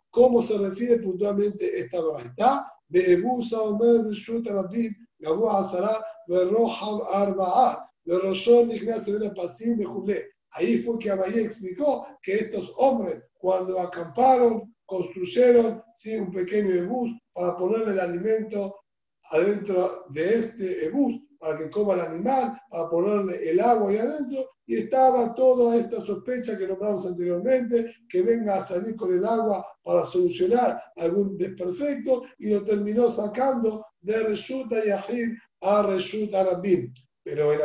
¿cómo se refiere puntualmente esta verdad? Be'ebusa omer arba'a, pasim. Ahí fue que Abayé explicó que estos hombres, cuando acamparon, construyeron ¿sí? un pequeño ebus para ponerle el alimento adentro de este ebus, para que coma el animal, para ponerle el agua ahí adentro, y estaba toda esta sospecha que nombramos anteriormente, que venga a salir con el agua para solucionar algún desperfecto, y lo terminó sacando de Reshuta Yahid a Reshuta Rabim. Pero el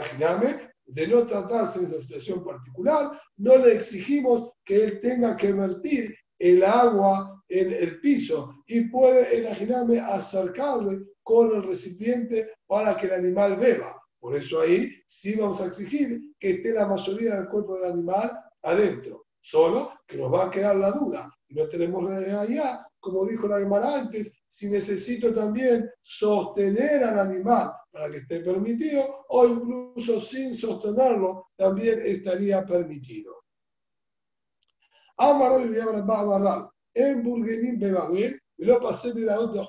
de no tratarse de esa situación particular, no le exigimos que él tenga que vertir el agua en el piso y puede, imaginarme, acercarle con el recipiente para que el animal beba. Por eso ahí sí vamos a exigir que esté la mayoría del cuerpo del animal adentro. Solo que nos va a quedar la duda. No tenemos realidad ya, como dijo la animal antes, si necesito también sostener al animal para que esté permitido o incluso sin sostenerlo también estaría permitido. אמר רבי אליהו רבה אמר en Burgenim Bebabel, y lo pasé de la otra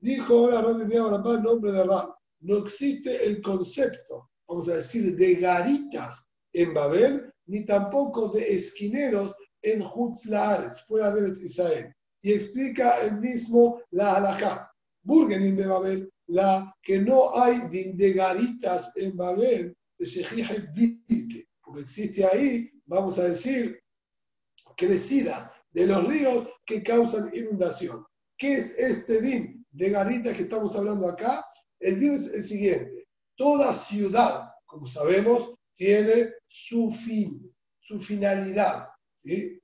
Dijo ahora Rabbi Meir Rabba en nombre de Rab, no existe el concepto, vamos a decir, de garitas en Babel, ni tampoco de esquineros en Hutzlaares, fuera de Israel. Y explica el mismo la halajá. Burgenim de Babel, la que no hay de garitas en Babel, de porque existe ahí, vamos a decir, crecida de los ríos que causan inundación. ¿Qué es este din de garita que estamos hablando acá? El din es el siguiente. Toda ciudad, como sabemos, tiene su fin, su finalidad. ¿sí?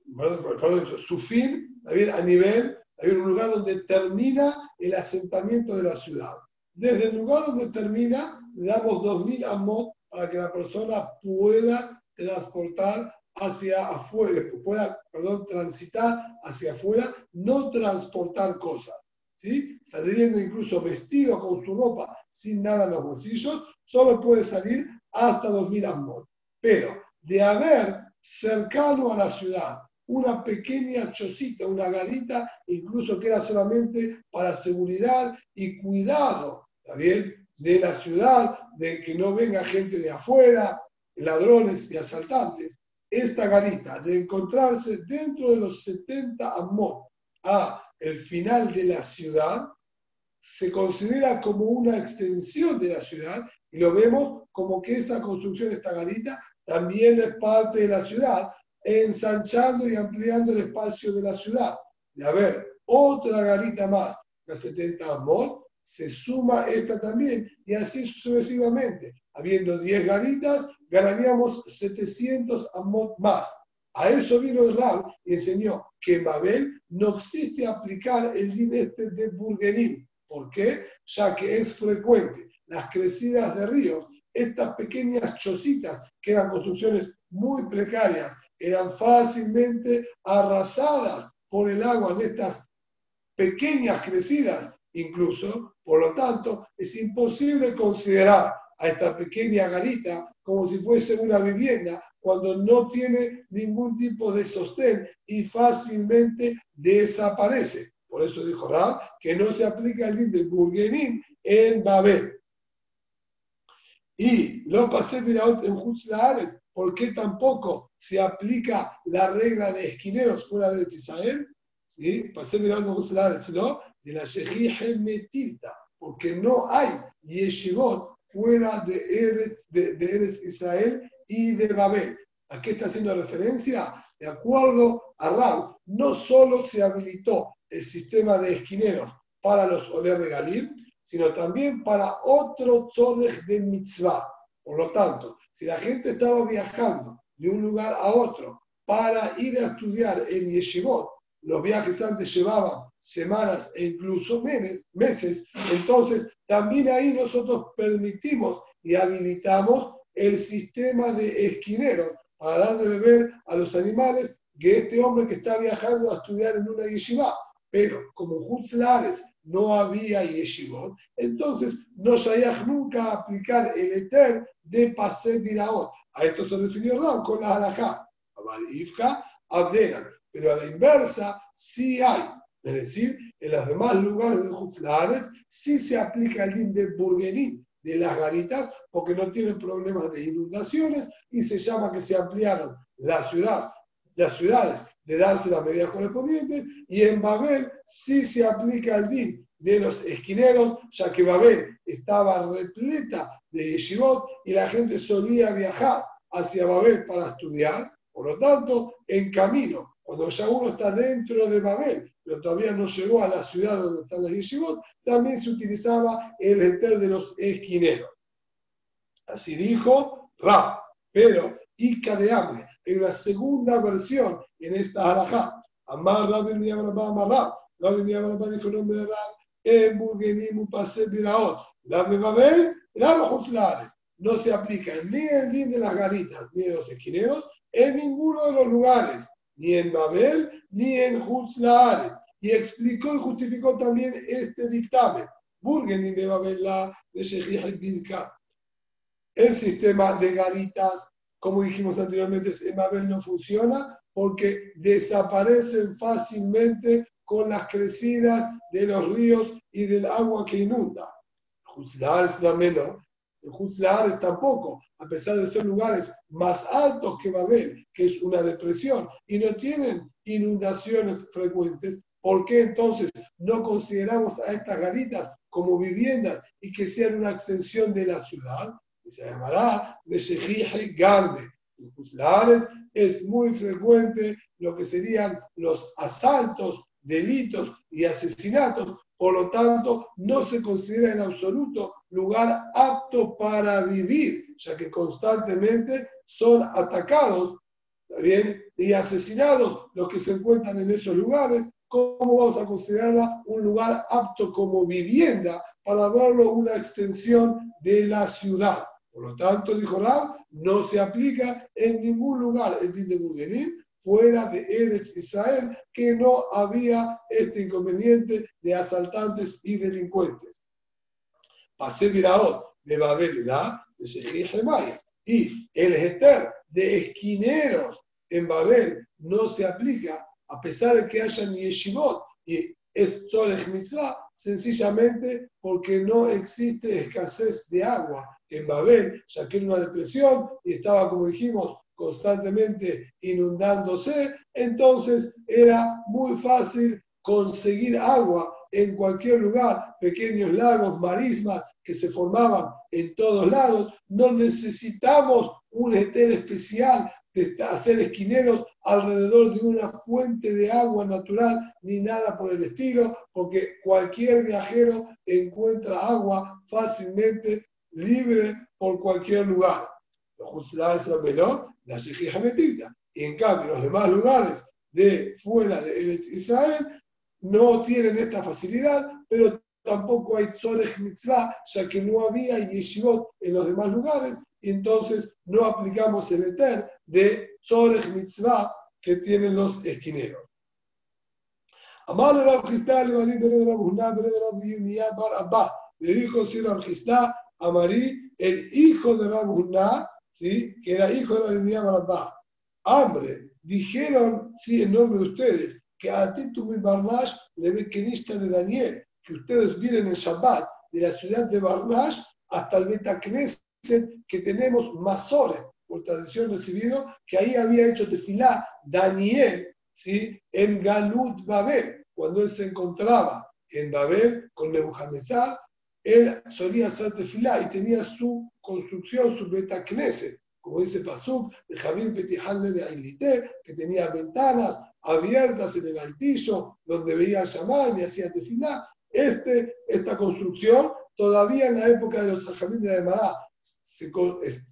Su fin, también a nivel, hay un lugar donde termina el asentamiento de la ciudad. Desde el lugar donde termina, le damos 2.000 amot para que la persona pueda transportar hacia afuera, pueda, perdón, transitar hacia afuera, no transportar cosas, ¿sí? Saliendo incluso vestido con su ropa sin nada en los bolsillos, solo puede salir hasta 2000 amor. Pero de haber cercano a la ciudad, una pequeña chocita, una garita, incluso que era solamente para seguridad y cuidado, bien? De la ciudad, de que no venga gente de afuera, ladrones y asaltantes. Esta garita, de encontrarse dentro de los 70 amot a el final de la ciudad, se considera como una extensión de la ciudad y lo vemos como que esta construcción, esta garita, también es parte de la ciudad, ensanchando y ampliando el espacio de la ciudad. De haber otra garita más, la 70 amot, se suma esta también, y así sucesivamente. Habiendo 10 garitas, ganaríamos 700 amot más. A eso vino el Rab y enseñó que en Babel no existe aplicar el din este de Burgenim. ¿Por qué? Ya que es frecuente las crecidas de ríos, estas pequeñas chocitas que eran construcciones muy precarias, eran fácilmente arrasadas por el agua en estas pequeñas crecidas, incluso, por lo tanto, es imposible considerar a esta pequeña garita como si fuese una vivienda cuando no tiene ningún tipo de sostén y fácilmente desaparece. Por eso dijo Rab que no se aplica el din de Burgenin en Babel. Y lo pasé en Hutzlaaret, ¿por qué tampoco se aplica la regla de esquineros fuera de Israel? ¿Sí? Pasé en Hutzlaaret, ¿no? De la Shehije Metilta, porque no hay yeshivot fuera de Eretz, de, Israel y de Babel. ¿A qué está haciendo referencia? De acuerdo a Rab, no solo se habilitó el sistema de esquineros para los Oler Regalim, sino también para otro Tzorech de Mitzvah. Por lo tanto, si la gente estaba viajando de un lugar a otro para ir a estudiar en Yeshivot, los viajes antes llevaban semanas e incluso meses, entonces también ahí nosotros permitimos y habilitamos el sistema de esquinero para dar de beber a los animales que este hombre que está viajando a estudiar en una yeshiva. Pero como Hutzlares no había yeshivot, entonces no sabía nunca aplicar el eter de Pase Viraot. A esto se refirió Ram con la halajá. Pero a la inversa sí hay es decir, en los demás lugares de Hutzlares sí se aplica el din de Burguení, de las garitas, porque no tienen problemas de inundaciones y se llama que se ampliaron las ciudades, las ciudades de darse las medidas correspondientes y en Babel sí se aplica el din de los esquineros, ya que Babel estaba repleta de yeshivot y la gente solía viajar hacia Babel para estudiar. Por lo tanto, en camino, cuando ya uno está dentro de Babel pero todavía no llegó a la ciudad donde están las yeshivot, también se utilizaba el enter de los esquineros. Así dijo Ra, pero Ica de Hambre. Hay una segunda versión en esta halajá. Amar Rabbi Miyamarabá Amarrab. Rabbi Miyamarabá dijo nombre de Rab. En Burgenim Pase Biraot. La de Babel, la No se aplica ni el din de las garitas ni de los esquineros en ninguno de los lugares ni en Babel, ni en Hutzlaaret. Y explicó y justificó también este dictamen. Burgen de Babel, la de El sistema de garitas, como dijimos anteriormente, en Babel no funciona porque desaparecen fácilmente con las crecidas de los ríos y del agua que inunda. Hutzlaaret también no. En tampoco, a pesar de ser lugares más altos que Babel, que es una depresión, y no tienen inundaciones frecuentes, ¿por qué entonces no consideramos a estas garitas como viviendas y que sean una extensión de la ciudad? se llamará Meshejije Galme. En Juzlares es muy frecuente lo que serían los asaltos, delitos y asesinatos por lo tanto, no se considera en absoluto lugar apto para vivir, ya que constantemente son atacados ¿bien? y asesinados los que se encuentran en esos lugares. ¿Cómo vamos a considerarla un lugar apto como vivienda para verlo una extensión de la ciudad? Por lo tanto, dijo Rab, no se aplica en ningún lugar el din de fuera de Eretz Israel, que no había este inconveniente de asaltantes y delincuentes. Pasé Viraot de Babel de Shehir Y el Eter de esquineros en Babel no se aplica, a pesar de que hayan yeshivot y es Solech Mitzvah, sencillamente porque no existe escasez de agua en Babel, ya que era una depresión y estaba, como dijimos, constantemente inundándose, entonces era muy fácil conseguir agua en cualquier lugar, pequeños lagos, marismas que se formaban en todos lados. No necesitamos un etel especial de hacer esquineros alrededor de una fuente de agua natural ni nada por el estilo, porque cualquier viajero encuentra agua fácilmente libre por cualquier lugar. Los la Y en cambio, los demás lugares de fuera de Israel no tienen esta facilidad, pero tampoco hay Tzorech Mitzvah, ya que no había Yeshivot en los demás lugares, y entonces no aplicamos el Eter de Tzorech Mitzvah que tienen los esquineros. Amar le dijo si Rabjistá a Marí, el hijo de Rabuná, ¿sí? que era hijo de Rabuná Barabá. Hambre, dijeron, sí, en nombre de ustedes, que a Titum y Barnash le ve de Daniel, que ustedes vienen en Shabbat de la ciudad de Barnash hasta el Betacneset que tenemos Masore, por tradición recibido, que ahí había hecho tefilá Daniel ¿sí? en Galut Babel, cuando él se encontraba en Babel con Nebuchadnezzar, él solía hacer tefilá y tenía su construcción, su Betacneset, como dice Pasuk, de Javín Petijalme de Ailité, que tenía ventanas abiertas en el altillo, donde veía a y hacía tefilá. Este, esta construcción, todavía en la época de los Sajamín de Mará,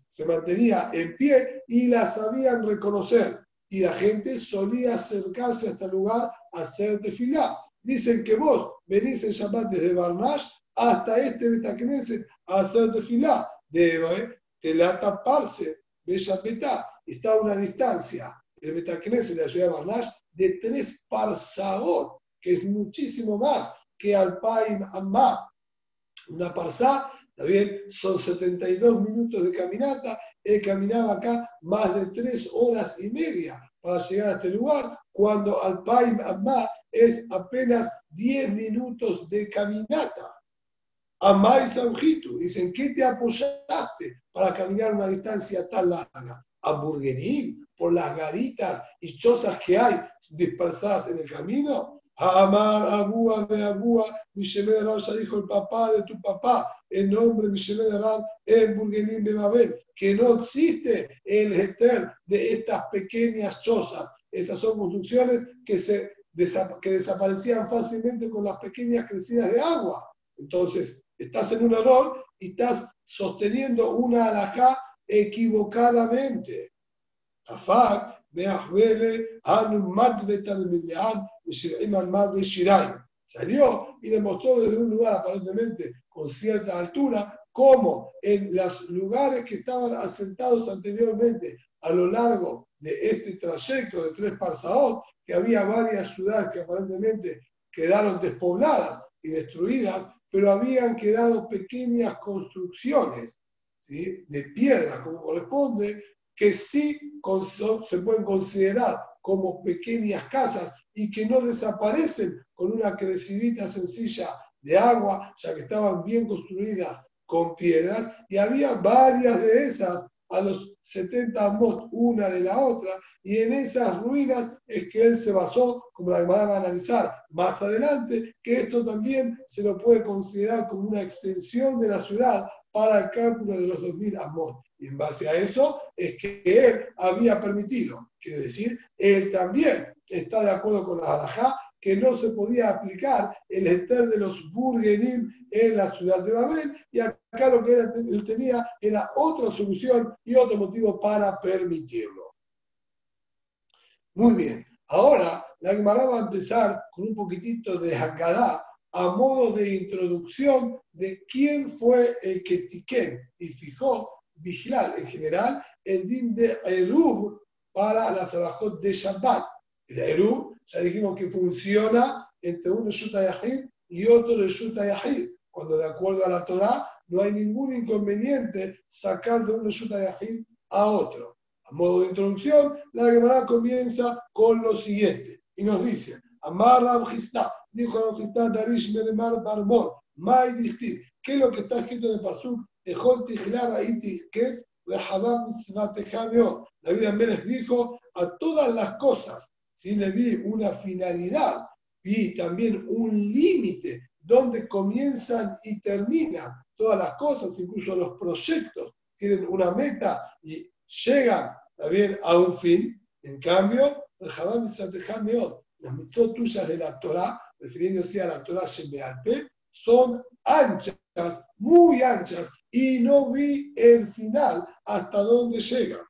se, mantenía en pie y la sabían reconocer. Y la gente solía acercarse a este lugar a hacer tefilá. Dicen que vos venís en Shabbat desde Barnash hasta este Betacneset a hacer tefilá. Debe la taparse Bella está a una distancia, el Betacneset de la ciudad de Barnash, de tres parsaot, que es muchísimo más que Alpaim Amma. Una parsá, también son 72 minutos de caminata, él caminaba acá más de tres horas y media para llegar a este lugar, cuando Alpaim Amma es apenas 10 minutos de caminata. Amá y Saujitu, dicen, ¿qué te apoyaste para caminar una distancia tan larga? Hamburguerín, por las garitas y chozas que hay dispersadas en el camino. Amar, Abúa de Abúa, Mishemed Rab, ya dijo el papá de tu papá, el nombre Mishemed Rab, en Burguenín de Babel, que no existe el eter de estas pequeñas chozas. Estas son construcciones que, se, que desaparecían fácilmente con las pequeñas crecidas de agua. Entonces, estás en un error y estás sosteniendo una alajá equivocadamente. Salió y demostró desde un lugar aparentemente con cierta altura como en los lugares que estaban asentados anteriormente a lo largo de este trayecto de tres parsaot, que había varias ciudades que aparentemente quedaron despobladas y destruidas, pero habían quedado pequeñas construcciones de piedra, como corresponde, que sí se pueden considerar como pequeñas casas y que no desaparecen con una crecidita sencilla de agua, ya que estaban bien construidas con piedras, y había varias de esas a los 70 mot una de la otra, y en esas ruinas es que él se basó, como la van a analizar más adelante, que esto también se lo puede considerar como una extensión de la ciudad para el cálculo de los 2000 amot. Y en base a eso es que él había permitido, quiere decir, él también está de acuerdo con la halajá que no se podía aplicar el ester de los burgenim en la ciudad de Babel, y acá lo que él tenía era otra solución y otro motivo para permitirlo. Muy bien, ahora la Gemara va a empezar con un poquitito de Haggadah a modo de introducción de quién fue el que tiquén y fijó, vigilar en general, el din de Erub para la trabajos de Shabbat. El Erub ya dijimos que funciona entre un Reshuta Yahid y otro Reshuta Yahid, cuando de acuerdo a la Torah no hay ningún inconveniente sacar de un Reshuta Yahid a otro. modo de introducción, la Gemara comienza con lo siguiente y nos dice, Amar Rabjistá, dijo Rabjistá Darish Meremar Barbor, Mai ¿qué es lo que está escrito en el Pasuk? David Amélez dijo, a todas las cosas, si le vi una finalidad y también un límite donde comienzan y terminan todas las cosas, incluso los proyectos, tienen una meta y llegan también a un fin. En cambio, las mitzvot tuyas de la Torah, refiriéndose a la Torah Shemealpe, son anchas, muy anchas, y no vi el final hasta dónde llega.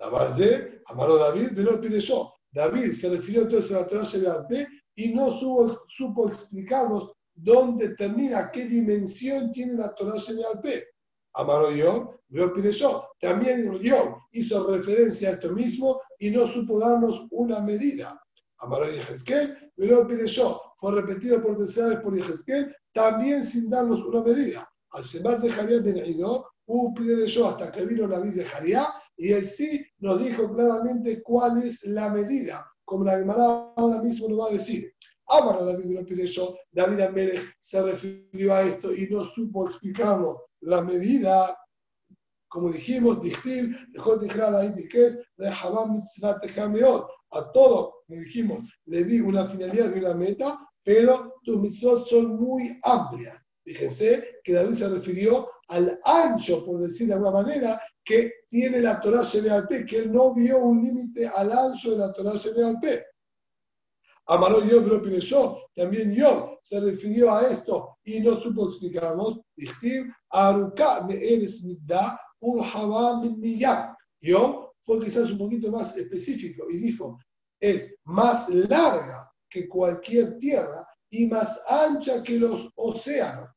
David, Amaro David, de lo yo. David se refirió entonces a la Torah Shemealpe y no supo, supo explicarnos dónde termina, qué dimensión tiene la Torah Shemealpe. Amaro Yom, lo yo. También Yom hizo referencia a esto mismo y no supo darnos una medida. Amaro Yehezkel, lo yo. Fue repetido por tercera vez por Yehezkel, también sin darnos una medida. Al Semás de Jariá de Neidó, hubo yo hasta que vino la de Jariá, y él sí nos dijo claramente cuál es la medida, como la Gemara ahora mismo nos va a decir. Amaro David lo pide yo, David Amérez se refirió a esto y no supo explicarlo la medida, como dijimos, Dichtil, dejó de ahí que es a todo, como dijimos, le di una finalidad y una meta, pero tus mitzvot son muy amplias. Fíjense que David se refirió al ancho, por decir de alguna manera, que tiene la Torah P, que él no vio un límite al ancho de la Torah P. Amaró yo, pero yo, también yo se refirió a esto y no supo explicarnos. Aruka me eres Yo fue quizás un poquito más específico y dijo, es más larga que cualquier tierra y más ancha que los océanos.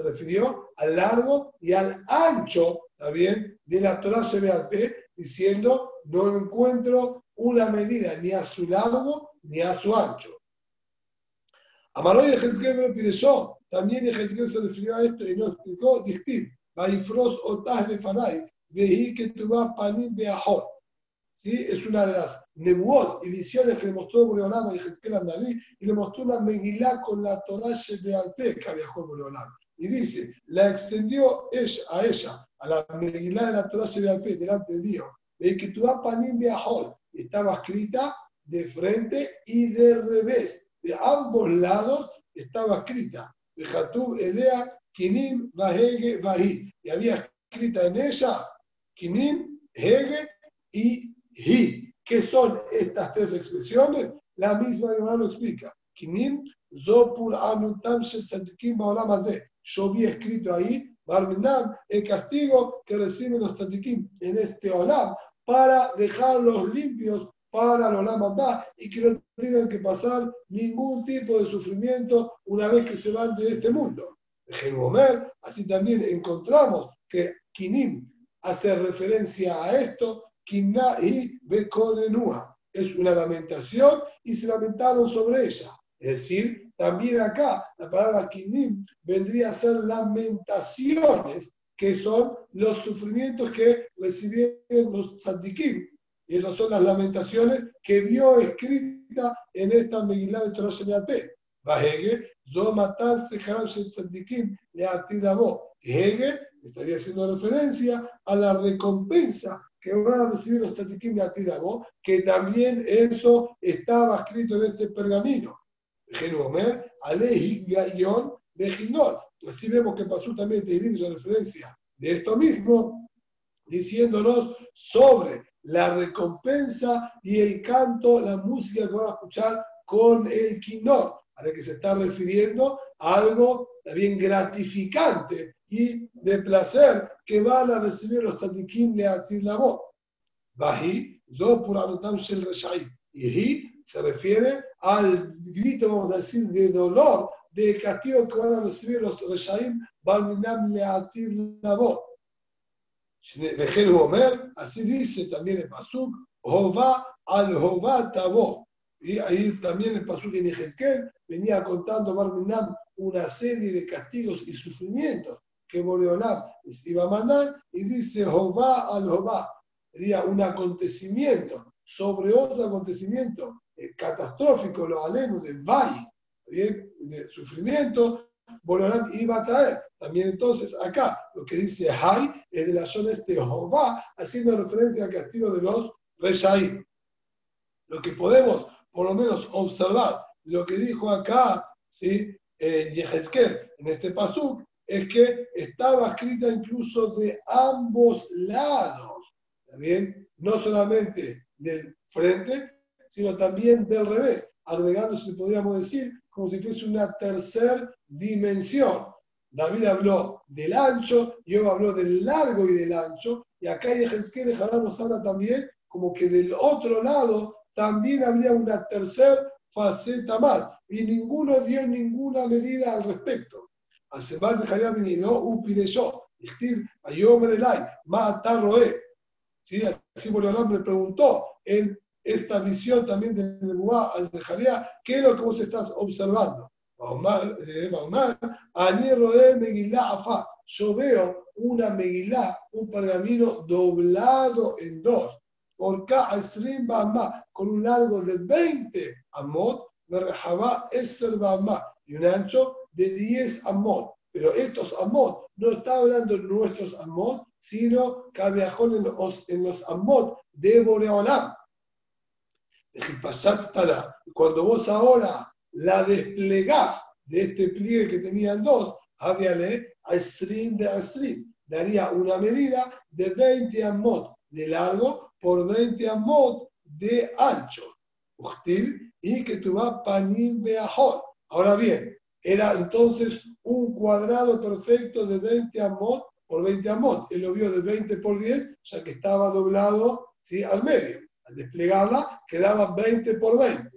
Se refirió al largo y al ancho, también, de la Torah P, diciendo, no encuentro una medida ni a su largo ni a su ancho. Amaró y Ezequiel me lo. También Ezequiel se refirió a esto y no explicó. Dictir, Baifros otas de veí que panim de Ajot. ¿Sí? Es una de las nebuot y visiones que le mostró Boreolama y Ezequiel a Naví y le mostró una megilá con la Torah de Alpe que viajó Boreolama. Y dice, la extendió ella, a ella, a la megilá de la Torah de Alpe, delante de Dios. Veí que tu vas panim de Ajot. Estaba escrita de frente y de revés. De ambos lados estaba escrita. De Elea, Kinim, Bahege, Bahi. Y había escrita en ella Kinim, Hege y Hi. ¿Qué son estas tres expresiones? La misma hermano explica. Kinim, Zopur Anutam Tzadikim Yo vi escrito ahí, Barminam, el castigo que reciben los tzadikim en este olam para dejarlos limpios para los lamas y que no tengan que pasar ningún tipo de sufrimiento una vez que se van de este mundo. Genuomer, así también encontramos que Kinim hace referencia a esto, Kinna y Bekonenua. Es una lamentación y se lamentaron sobre ella. Es decir, también acá la palabra Kinim vendría a ser lamentaciones, que son los sufrimientos que recibieron los Santikim y esas son las lamentaciones que vio escrita en esta Megilá de Torah P. Hege, Zomatan Seharam Sadikim le Atidabo. Hege estaría haciendo referencia a la recompensa que van a recibir los Tzadikim de Atidabo, que también eso estaba escrito en este pergamino. Genomer, Alehi Gayon Bejinot. Así vemos que pasó también te hizo referencia de esto mismo, diciéndonos sobre la recompensa y el canto, la música que van a escuchar con el quinor, a la que se está refiriendo a algo también gratificante y de placer que van a recibir los tatikim de Atilabot. Bahi, Zopuranotam Shel Reshaim. Y se refiere al grito, vamos a decir, de dolor, de castigo que van a recibir los Reshaim, Balminam Leatilabot así dice también el Pasuk, Jehová al Jehová Tabo. Y ahí también el Pasuk en Ezequiel venía contando Barminam una serie de castigos y sufrimientos que Boreolam iba a mandar y dice Jehová al Jehová. sería un acontecimiento sobre otro acontecimiento eh, catastrófico, lo aleno de ¿bien? de sufrimiento, Borolam iba a traer. También entonces acá lo que dice Hay es de la zona de Jehová, haciendo referencia al castigo de los Reshaim. Lo que podemos por lo menos observar de lo que dijo acá ¿sí? Eh, en este pasuk es que estaba escrita incluso de ambos lados. bien? No solamente del frente, sino también del revés, agregando, si podríamos decir, como si fuese una tercera dimensión. David habló del ancho, Yo habló del largo y del ancho, y acá Yehezkel nos habla también como que del otro lado también había una tercera faceta más, y ninguno dio ninguna medida al respecto. Además de Javier venido, un yo, Ichtiv, Ayomer Elay, Mata Roe. ¿Sí? Así me preguntó en esta visión también de Nebuá al Jaría, ¿qué es lo que vos estás observando? Eh. Yo veo una Megilá, un pergamino doblado en dos. Orca Esrim con un largo de 20 amot, Berjabá Eser Bama, y un ancho de 10 amot. Pero estos amot, no está hablando de nuestros amot, sino que en los, en los amot de Boreolam. Cuando vos ahora la desplegás de este pliegue que tenían dos, háblale a Esrim de Esrim, daría una medida de 20 amot de largo por 20 amot de ancho. y que tu vas panim beahot. Ahora bien, era entonces un cuadrado perfecto de 20 amot por 20 amot. Él lo vio de 20 por 10, ya que estaba doblado ¿sí? al medio. Al desplegarla, quedaba 20 por 20.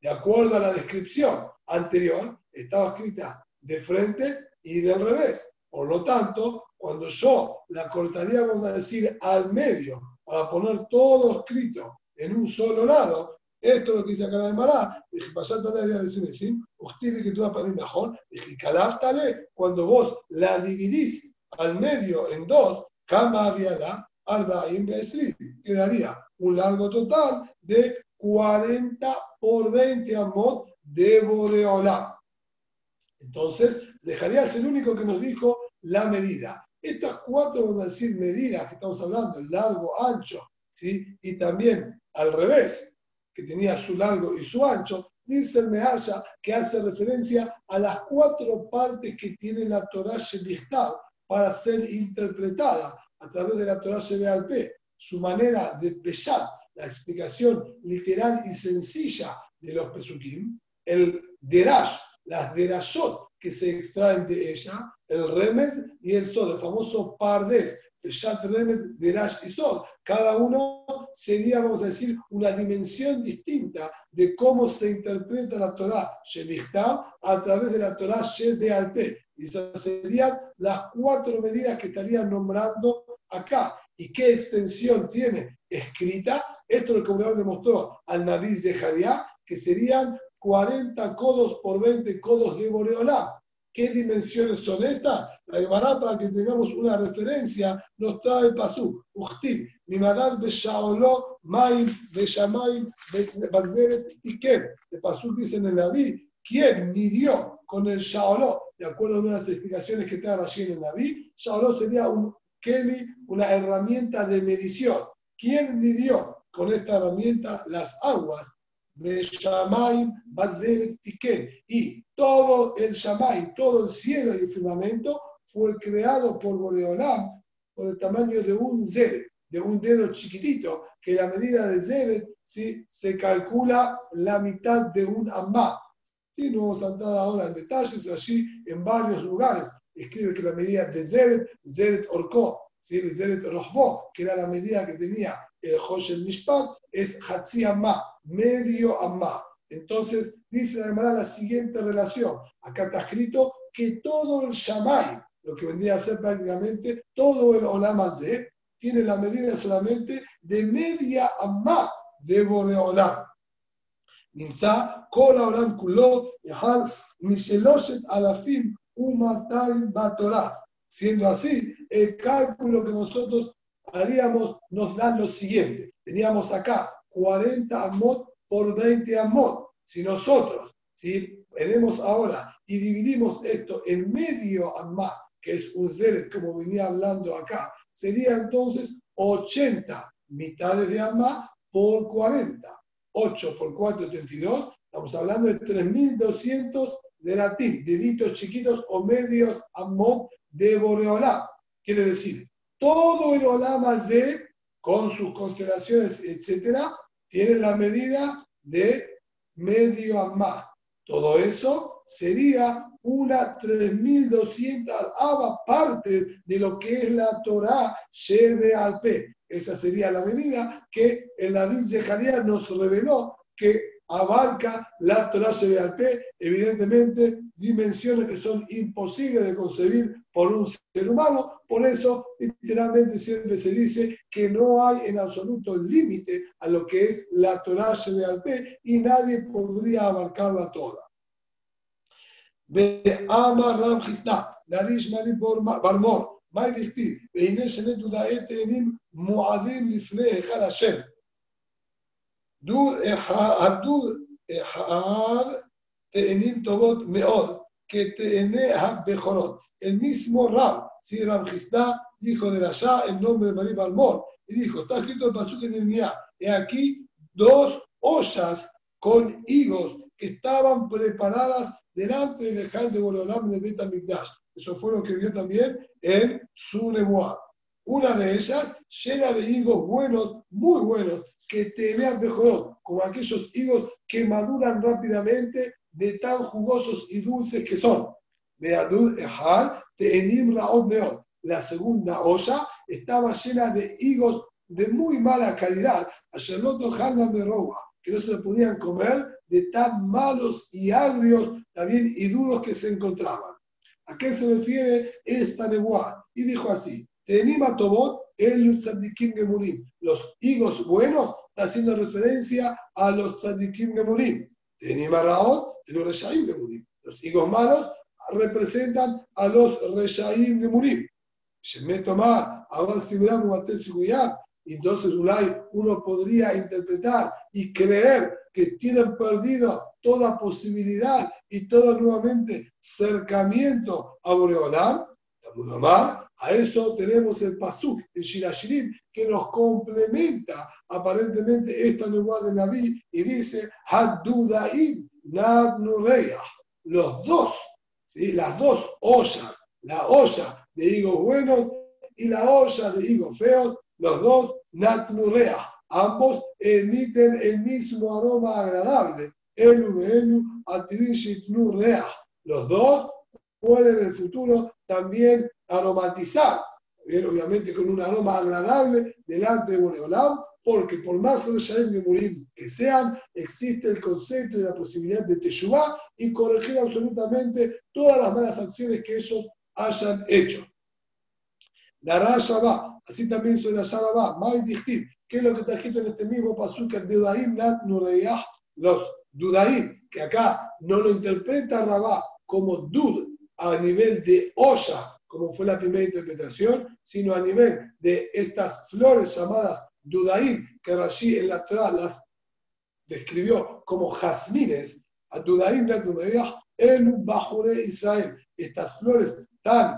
De acuerdo a la descripción anterior, estaba escrita de frente y del revés. Por lo tanto, cuando yo la cortaría, vamos a decir, al medio, para poner todo escrito en un solo lado, esto es lo que dice acá la de Mará, dije, pasátale a decir, usted que tú para mejor, dije, caláftale, cuando vos la dividís al medio en dos, Kama había la Arbaim quedaría un largo total de 40 por 20 amot de Boreolam. Entonces, dejaría ser el único que nos dijo la medida. Estas cuatro, vamos a decir, medidas que estamos hablando, el largo, ancho, ¿sí? y también al revés, que tenía su largo y su ancho, dice el que hace referencia a las cuatro partes que tiene la Torah Shebichtav para ser interpretada a través de la Torah Shebealpe. Su manera de pesar, la explicación literal y sencilla de los Pesukim, el Derash, las Derashot que se extraen de ella, el Remes y el Sod, el famoso Pardes, Peshat Remes, Derash y Sod. Cada uno sería, vamos a decir, una dimensión distinta de cómo se interpreta la Torah Shemichtav a través de la Torah Shebealpe. Y esas serían las cuatro medidas que estarían nombrando acá. ¿Y qué extensión tiene escrita? Esto es lo que le mostró al Naví de que serían 40 codos por 20 codos de Boreolá. ¿Qué dimensiones son estas? La Gemara, para que tengamos una referencia, nos trae el pasú. Uchtiv, Mimadar de Shaoló, Maim, de Shamaim, de y Kem. El pasú dice en el Naví, ¿quién midió con el Shaoló? De acuerdo a una de las explicaciones que está allí en el Naví, Shaoló sería un Keli, una herramienta de medición. ¿Quién midió con esta herramienta las aguas de Shamaim. Y todo el Shamaim, todo el cielo y el firmamento fue creado por Boreolam por el tamaño de un Zeret, de un dedo chiquitito, que la medida de Zeret ¿sí? se calcula la mitad de un Amma. ¿Sí? No vamos a entrar ahora en detalles, allí en varios lugares escribe que la medida de Zeret, Zeret Orko, ¿sí? Zeret Rohbo, que era la medida que tenía el Hoshen Mishpat, es Hatzi Amma, medio Amma. Entonces, dice además la siguiente relación. Acá está escrito que todo el Shamay, lo que vendría a ser prácticamente todo el Olam tiene la medida solamente de media Amma de Boreolam. Nimsa, Kol Olam Kulot, Yahal, Misheloshet Alafim, Umatay Batorah. Siendo así, el cálculo que nosotros haríamos, nos dan lo siguiente. Teníamos acá 40 amot por 20 amot. Si nosotros, si tenemos ahora y dividimos esto en medio amá, que es un ser como venía hablando acá, sería entonces 80 mitades de amá por 40. 8 por 4, 32. Estamos hablando de 3.200 de latín, deditos chiquitos o medios amot de Boreolá. Quiere decir, todo el Olama de, con sus constelaciones, etcétera, tiene la medida de medio amá. Todo eso sería una 3.200 parte de lo que es la Torah lleve al P. Esa sería la medida que el David Zeharia nos reveló que abarca la Torah Shebealpe, evidentemente dimensiones que son imposibles de concebir por un ser humano, por eso literalmente siempre se dice que no hay en absoluto límite a lo que es la Torah Shebealpe y nadie podría abarcarla toda. Ama Ram Narish Mari Barmor, Mai Dichti, Veine Etenim, Muadim Lifne Echad Hashem. היכל השם. הדוד אחד תאנים טובות מאוד, כתאני הבכורות. El mismo Ram, si Ram Gisda, hijo de Rasha, en nombre de María Balmor, y dijo, está escrito el pasuk en el Mía, he aquí dos ollas con higos que estaban preparadas delante del Ejal de Boreolam de Betamigdash. Eso fue lo que vio también en su Una de ellas llena de higos buenos, muy buenos, que te vean mejor, como aquellos higos que maduran rápidamente de tan jugosos y dulces que son. La segunda olla estaba llena de higos de muy mala calidad, que no se lo podían comer de tan malos y agrios también y duros que se encontraban. ¿A qué se refiere esta nebuá? Y dijo así, Tenima Tobot el tzadikim gemurim. Los higos buenos haciendo referencia a los tzadikim gemurim. Tenima Raot el reshaim gemurim. Los higos malos representan a los reshaim gemurim. Se me tomar, avance entonces uno podría interpretar y creer que tienen perdido toda posibilidad y todo nuevamente cercamiento a Boreolam, a eso tenemos el Pasuk, el Shirashirim, que nos complementa aparentemente esta nueva de Naví y dice, Haddudaim Nad Los dos, ¿sí? las dos ollas, la olla de higos buenos y la olla de higos feos, los dos Nad Ambos emiten el mismo aroma agradable. Elu Elu Los dos pueden en el futuro también aromatizar, obviamente con un aroma agradable delante de Boreolam, porque por más que sean, existe el concepto de la posibilidad de Teshuvah y corregir absolutamente todas las malas acciones que ellos hayan hecho. Dará va, así también suena va, Mai Dichtiv, que es lo que está escrito en este mismo pasuca de Dudaim Nat Nureyah, los. Dudaim, que acá no lo interpreta Rabá como Dud a nivel de olla, como fue la primera interpretación, sino a nivel de estas flores llamadas Dudaim, que Rashi en la Torah las describió como jazmines, a Dudaim Nureyah, el Bajure Israel, estas flores tan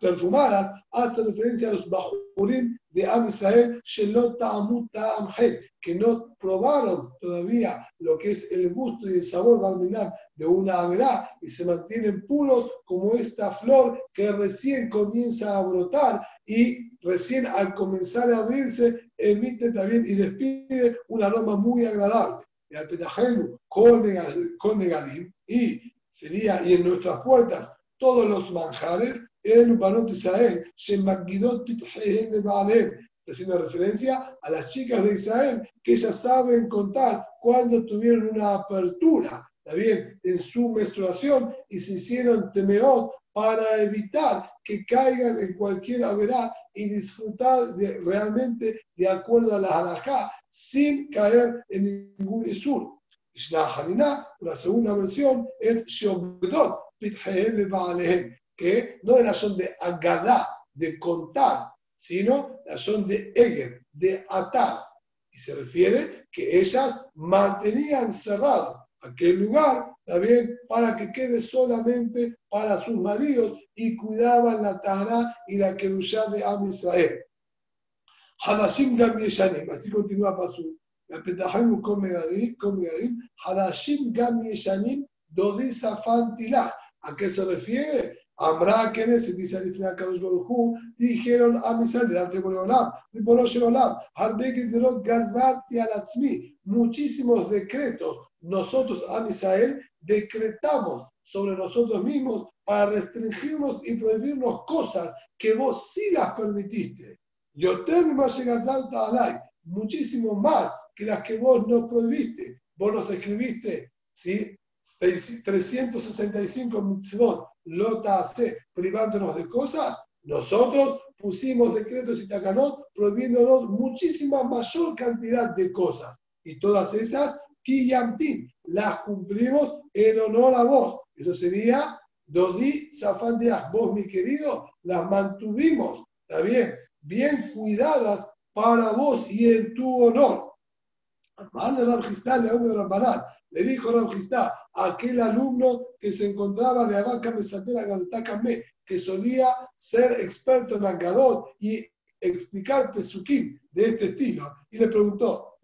perfumadas hace referencia a los bajurim de Am Israel, que no probaron todavía lo que es el gusto y el sabor de una agra y se mantienen puros como esta flor que recién comienza a brotar y recién al comenzar a abrirse emite también y despide un aroma muy agradable. Y al con Negadim y sería y en nuestras puertas todos los manjares, el Banot Israel, Shemagidot Está haciendo referencia a las chicas de Israel que ellas saben contar cuando tuvieron una apertura, también en su menstruación y se hicieron temeot para evitar que caigan en cualquier averá y disfrutar de, realmente de acuerdo a la halajá sin caer en ningún isur. La segunda versión es que no era son de agadá, de contar, sino la son de Eger, de atar. Y se refiere que ellas mantenían cerrado aquel lugar, también para que quede solamente para sus maridos y cuidaban la Tara y la Kerushá de Am Israel. Hadashim Gam Yeshanim, así continúa Pasú. Petahim Komegadim, Hadashim Gam Yeshanim, Dodi Safan ¿A qué se refiere? Amra se dice al Kadosh Baruchu, dijeron a Misal delante de Boreolam, Ribono Shelolam, Harbe Gezerot Gazarti Alatzmi, muchísimos decretos nosotros a Misael decretamos sobre nosotros mismos para restringirnos y prohibirnos cosas que vos sí las permitiste. Yo tengo más alay, muchísimo más que las que vos no prohibiste. Vos nos escribiste, ¿sí? 365 mitzvot, lota hace, privándonos de cosas. Nosotros pusimos decretos y tacanot prohibiéndonos muchísima mayor cantidad de cosas. Y todas esas, Kiyamtin, las cumplimos en honor a vos. Eso sería Dodi Zafandeas. Vos, mi querido, las mantuvimos, ¿está bien? Bien cuidadas para vos y en tu honor. Le dijo Ramjistá a aquel alumno que se encontraba de Abaca Mesatera Gazetacame, que solía ser experto en Agadot y explicar Pesukim de este estilo. Y le preguntó,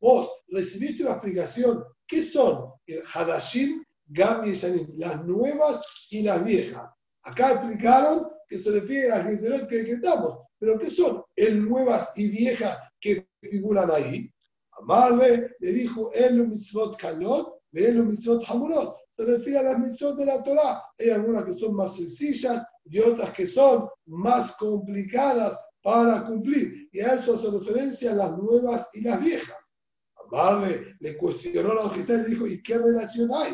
Vos recibiste una explicación. ¿Qué son el Hadashim, Gam y Las nuevas y las viejas. Acá explicaron que se refiere a las que decretamos. Pero ¿qué son el nuevas y viejas que figuran ahí? Amarle le dijo, el mitzvot kalot, el mitzvot hamurot. Se refiere a las mitzvot de la Torah. Hay algunas que son más sencillas y otras que son más complicadas para cumplir. Y a eso hace referencia a las nuevas y las viejas. Amarle le cuestionó a la oficial y dijo, ¿y qué relación hay?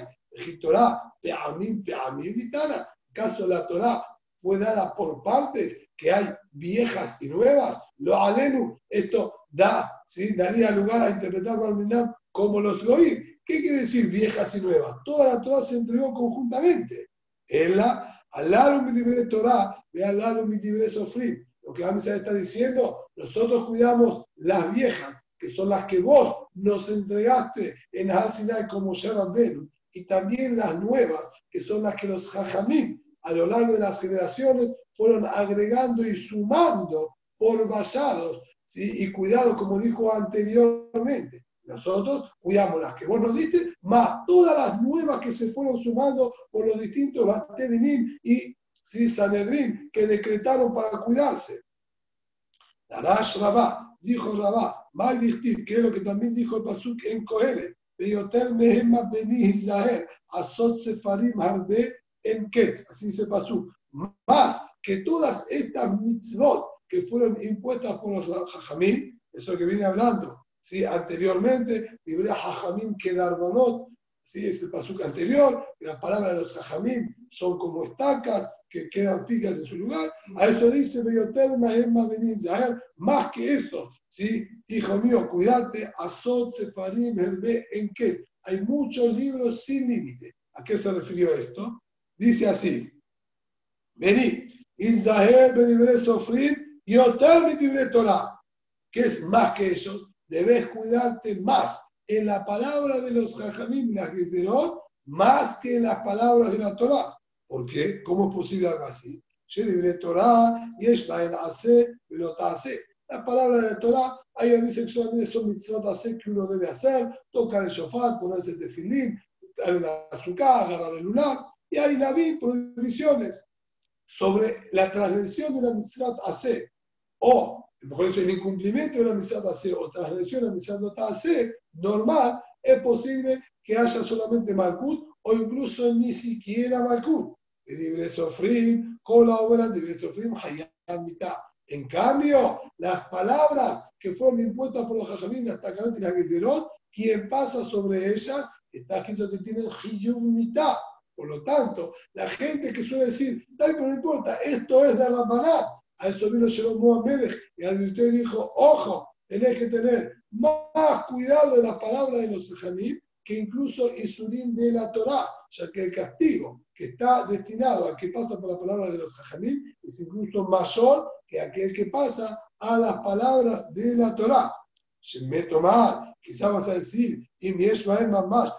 Torah, Peamim, Peamim, Vitana. ¿Acaso la Torah fue dada por partes que hay viejas y nuevas? Lo alenu, esto da, ¿sí? daría lugar a interpretar Barminam como los goí. ¿Qué quiere decir viejas y nuevas? Toda la Torah se entregó conjuntamente. En la, al lado mi Torah, ve al lado mi sofrim. Lo que Amisa está diciendo, nosotros cuidamos las viejas, que son las que vos nos entregaste en Hasinai como Ben, y también las nuevas, que son las que los Jajamim a lo largo de las generaciones fueron agregando y sumando por ¿sí? y cuidado, como dijo anteriormente. Nosotros cuidamos las que vos nos diste, más todas las nuevas que se fueron sumando por los distintos Batedim y ¿sí? Sanedrín que decretaron para cuidarse. Darash Rabá, dijo Rabá, Magdichtiv, que es lo que también dijo el Pasuk en Cohelet, Beyoter Mehema Beni Israel, Asot Sefarim Harbe en Ketz, así se pasó. Más que todas estas mitzvot que fueron impuestas por los Jajamim, eso que viene hablando, ¿sí? anteriormente, libre Jajamim Kedardonot, ¿sí? es el pasuk anterior, las palabras de los Jajamim son como estacas, que quedan fijas en su lugar. A eso dice más que eso, ¿sí? Hijo mío, cuídate, azot, sefarim, en qué. Hay muchos libros sin límite. ¿A qué se refirió esto? Dice así, vení, Israel, Benibre, Sofrim, y Otar, Torah. ¿Qué es más que eso? Debes cuidarte más en la palabra de los Jajamim, la más que en las palabras de la Torah. ¿Por qué? ¿Cómo es posible algo así? Torah, y es la hace, hace. La palabra de la Torah, hay que solamente son mitzvot hacer que uno debe hacer, tocar el shofar, ponerse el tefilín, dar el azúcar, agarrar el lunar, y hay la prohibiciones sobre la transgresión de una mitzvot hacer, o, mejor dicho, el incumplimiento de una mitzvot hacer, o transgresión de una mitzvot hacer, normal, es posible que haya solamente malkut o incluso ni siquiera malkut libre sofrim, colabora, libre sofrim, hayat mitad. En cambio, las palabras que fueron impuestas por los hajamim, las takanot y las gezerot, quien pasa sobre ellas, está escrito que tienen hiyuv mitad. Por lo tanto, la gente que suele decir, tal pero no importa, esto es de Rambanat, a eso vino Shalom Melech y advirtió y dijo, ojo, tenés que tener más cuidado de las palabras de los hajamim que incluso Isurim de la Torah, ya que el castigo que está destinado a que pasa por la palabra de los Jajamim es incluso mayor que aquel que pasa a las palabras de la Torah. Si me tomar, quizás vas a decir, y mi es más,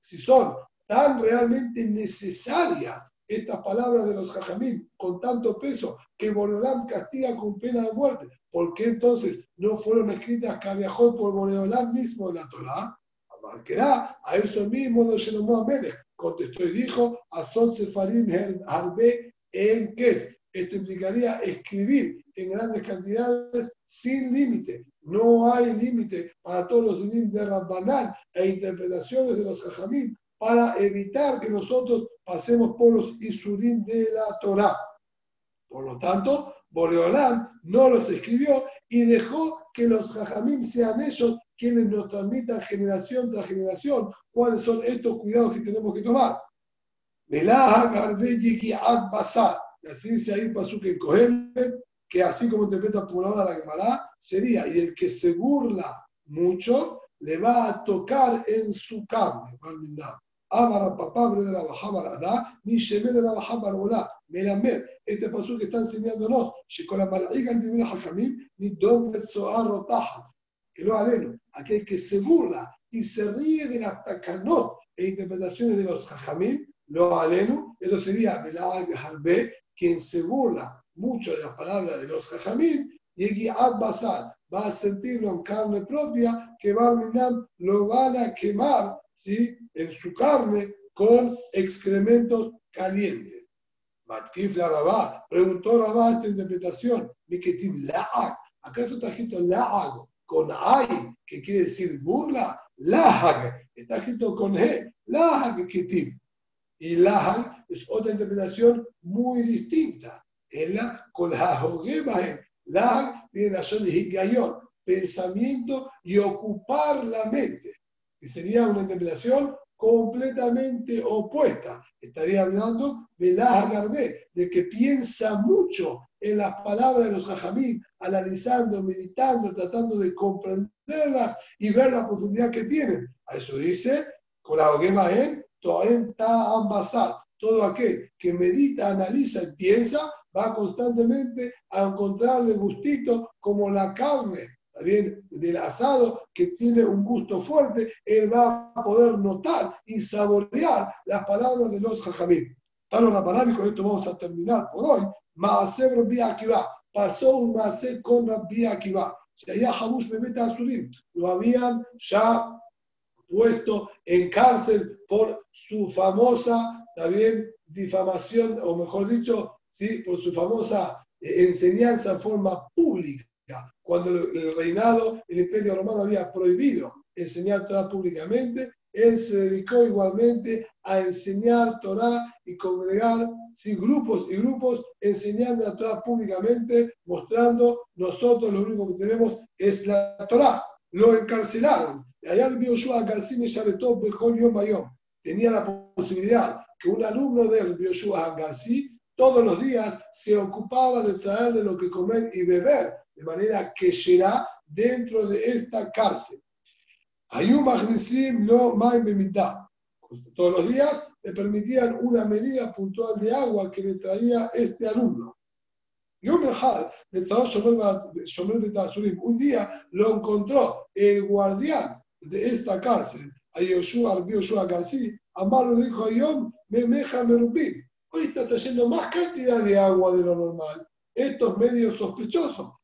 si son tan realmente necesarias estas palabras de los jajamín con tanto peso que Boreolán castiga con pena de muerte. ¿Por qué entonces no fueron escritas viajó por Boreolán mismo en la Torah? Amarquerá a eso mismo de Shelomo Amelech. Contestó y dijo, Azot Sefarim Harbe en Ket. Esto implicaría escribir en grandes cantidades sin límite. No hay límite para todos los dinim de Rabbanán e interpretaciones de los jajamín para evitar que nosotros pasemos por los Isurim de la Torah. Por lo tanto, Boreolam no los escribió y dejó que los Jajamim sean ellos quienes nos transmitan generación tras generación cuáles son estos cuidados que tenemos que tomar. Así dice ahí pasó que que así como interpreta por ahora la Gemara, sería, y el que se burla mucho, le va a tocar en su carne. Amara papá de la Bajabarada, ni Sheme de la Bajabarolá, Melamed. Este paso que está enseñándonos, Shikola Malaiga en Divina Hajamim, ni Dom Betzoar Rotaja. Que lo aleno, aquel que se burla y se ríe de las takanot e interpretaciones de los Hajamim, lo aleno, eso sería Belag Harbe, quien se burla mucho de las palabras de los Jajamim, y Ad Basar va a sentirlo en carne propia, que Barminam lo van a quemar ¿sí? en su carne con excrementos calientes. Matkif la Rabá, preguntó Rabá esta interpretación, La'ag, ¿acaso está escrito La'ag con Ay, que quiere decir burla? La'ag, está escrito con He, La'ag Ketiv. Y La'ag es otra interpretación muy distinta. la con la La'ag tiene la Higayon, pensamiento y ocupar la mente que sería una interpretación completamente opuesta. Estaría hablando de la de que piensa mucho en las palabras de los hajamim, analizando, meditando, tratando de comprenderlas y ver la profundidad que tienen. A eso dice, con la hoguema en Toem Ta Todo aquel que medita, analiza y piensa va constantemente a encontrarle gustito como la carne también del asado que tiene un gusto fuerte, él va a poder notar y saborear las palabras de los jajamim. Una palabra y con esto vamos a terminar por hoy. Maaser Rabbi Akiva. Pasó un Maaser con Rabbi Akiva. allá Hamush Bebeta Asurim. Lo habían ya puesto en cárcel por su famosa también difamación, o mejor dicho, ¿sí? por su famosa eh, enseñanza en forma pública cuando el reinado, el imperio romano había prohibido enseñar Torah públicamente, él se dedicó igualmente a enseñar Torah y congregar grupos y grupos enseñando la Torah públicamente, mostrando nosotros lo único que tenemos es la Torah. Lo encarcelaron. Tenía la posibilidad que un alumno del Bioshua García todos los días se ocupaba de traerle lo que comer y beber de manera que será dentro de esta cárcel. Hay un no Todos los días le permitían una medida puntual de agua que le traía este alumno. Un día lo encontró el guardián de esta cárcel, a Yoshua, Yoshua García. Amaro le dijo a Yom, me meja merubim. Hoy está trayendo más cantidad de agua de lo normal. Esto es medio sospechoso.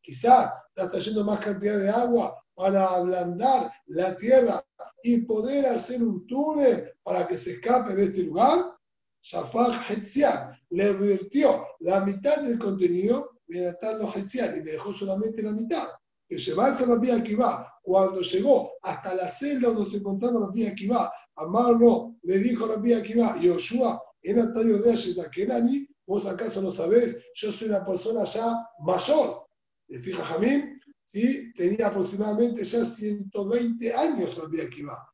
Quizás está trayendo más cantidad de agua para ablandar la tierra y poder hacer un túnel para que se escape de este lugar. Shafak Hetzian le virtió la mitad del contenido mediante los Hetzian y le dejó solamente la mitad. Que se va a hacer la vía va. Cuando llegó hasta la celda donde se encontraba la vía va, Amarlo le dijo la vía Akiva, Yoshua, era tallo de Kenani, ¿Vos acaso no sabés? Yo soy una persona ya mayor. De fija Jamín, ¿sí? tenía aproximadamente ya 120 años Rabbi Akiva.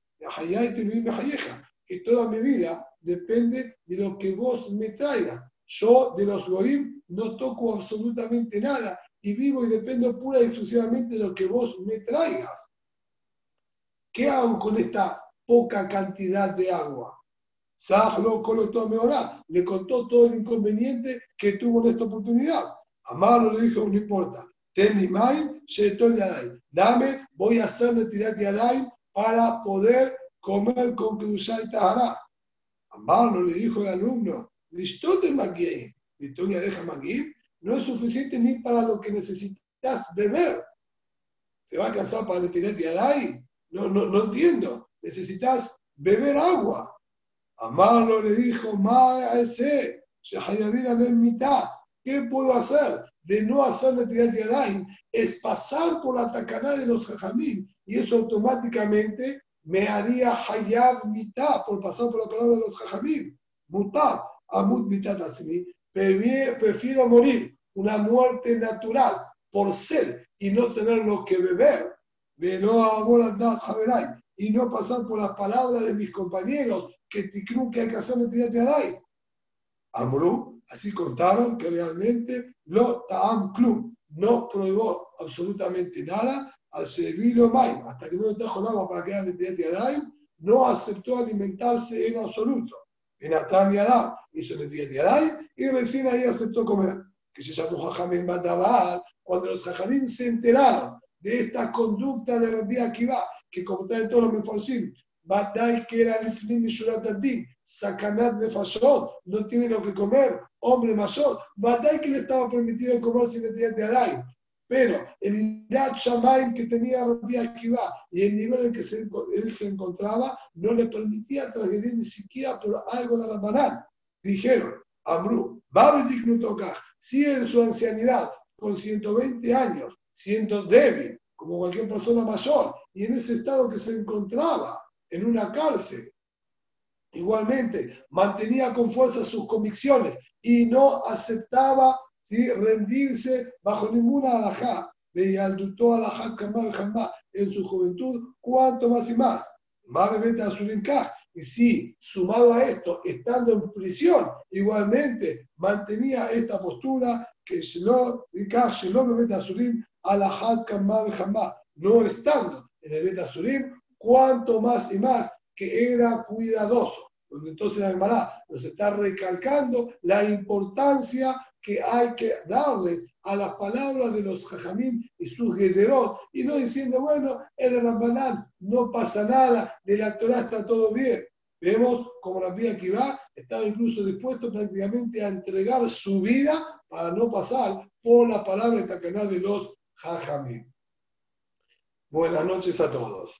Y toda mi vida depende de lo que vos me traigas. Yo de los goim no toco absolutamente nada y vivo y dependo pura y exclusivamente de lo que vos me traigas. ¿Qué hago con esta poca cantidad de agua? Sahlo ahora le contó todo el inconveniente que tuvo en esta oportunidad. Amalo le dijo, no importa, ten mi Dame, voy a hacerme tirar yadai para poder comer con Kedusha y Tahara. Amalo le dijo al alumno, Listote Magim, Listonia deja Magim, no es suficiente ni para lo que necesitas beber. ¿Se va a alcanzar para el tirar yadai? No, no, no entiendo. Necesitas beber agua. Amalo le dijo, ese, mitad. ¿Qué puedo hacer? De no hacerle tirar yadai es pasar por la tacaná de los jajamín y eso automáticamente me haría hayab mitad por pasar por la palabra de los jajamín. Mutab, amut mitad prefiero morir una muerte natural por ser y no tener lo que beber, de no amor y no pasar por las palabras de mis compañeros que creo que hay que hacer Yadai. Amru, así contaron que realmente lo ta'am club no prohibió absolutamente nada al servirlo Maim, hasta que no le trajo agua para quedar de Yadai, no aceptó alimentarse en absoluto. En Atan Yadam hizo Netiat Yadai y recién ahí aceptó comer. Que se llamó Jajamim Bandabal, cuando los Jajamim se enteraron de esta conducta de Rabbi Akiva, que como está en todos los Meforsim, Badai que era Lifnim Mishurat Adin, Sakanat Nefashot, no tiene lo que comer, hombre mayor, Badai que le estaba permitido comer sin necesidad de Adai. Pero el Irat Shamaim que tenía Rabbi Akiva y el nivel en que él se encontraba no le permitía transgredir ni siquiera por algo de la banal. Dijeron, Amru, si en su ancianidad, con 120 años, siendo débil, como cualquier persona mayor, y en ese estado que se encontraba, en una cárcel. Igualmente, mantenía con fuerza sus convicciones y no aceptaba rendirse bajo ninguna alajá. Veía al alajá jamás en su juventud, cuanto más y más. Más a y si, sumado a esto, estando en prisión, igualmente mantenía esta postura que no no estando en el Betasurim, cuanto más y más que era cuidadoso. Donde entonces Almará nos está recalcando la importancia que hay que darle a las palabras de los jajamín y sus gezerot, y no diciendo, bueno, el Rambanán, no pasa nada, de la Torah está todo bien. Vemos como la vida que va, estaba incluso dispuesto prácticamente a entregar su vida para no pasar por la palabra esta canal de los jajamín. Buenas noches a todos.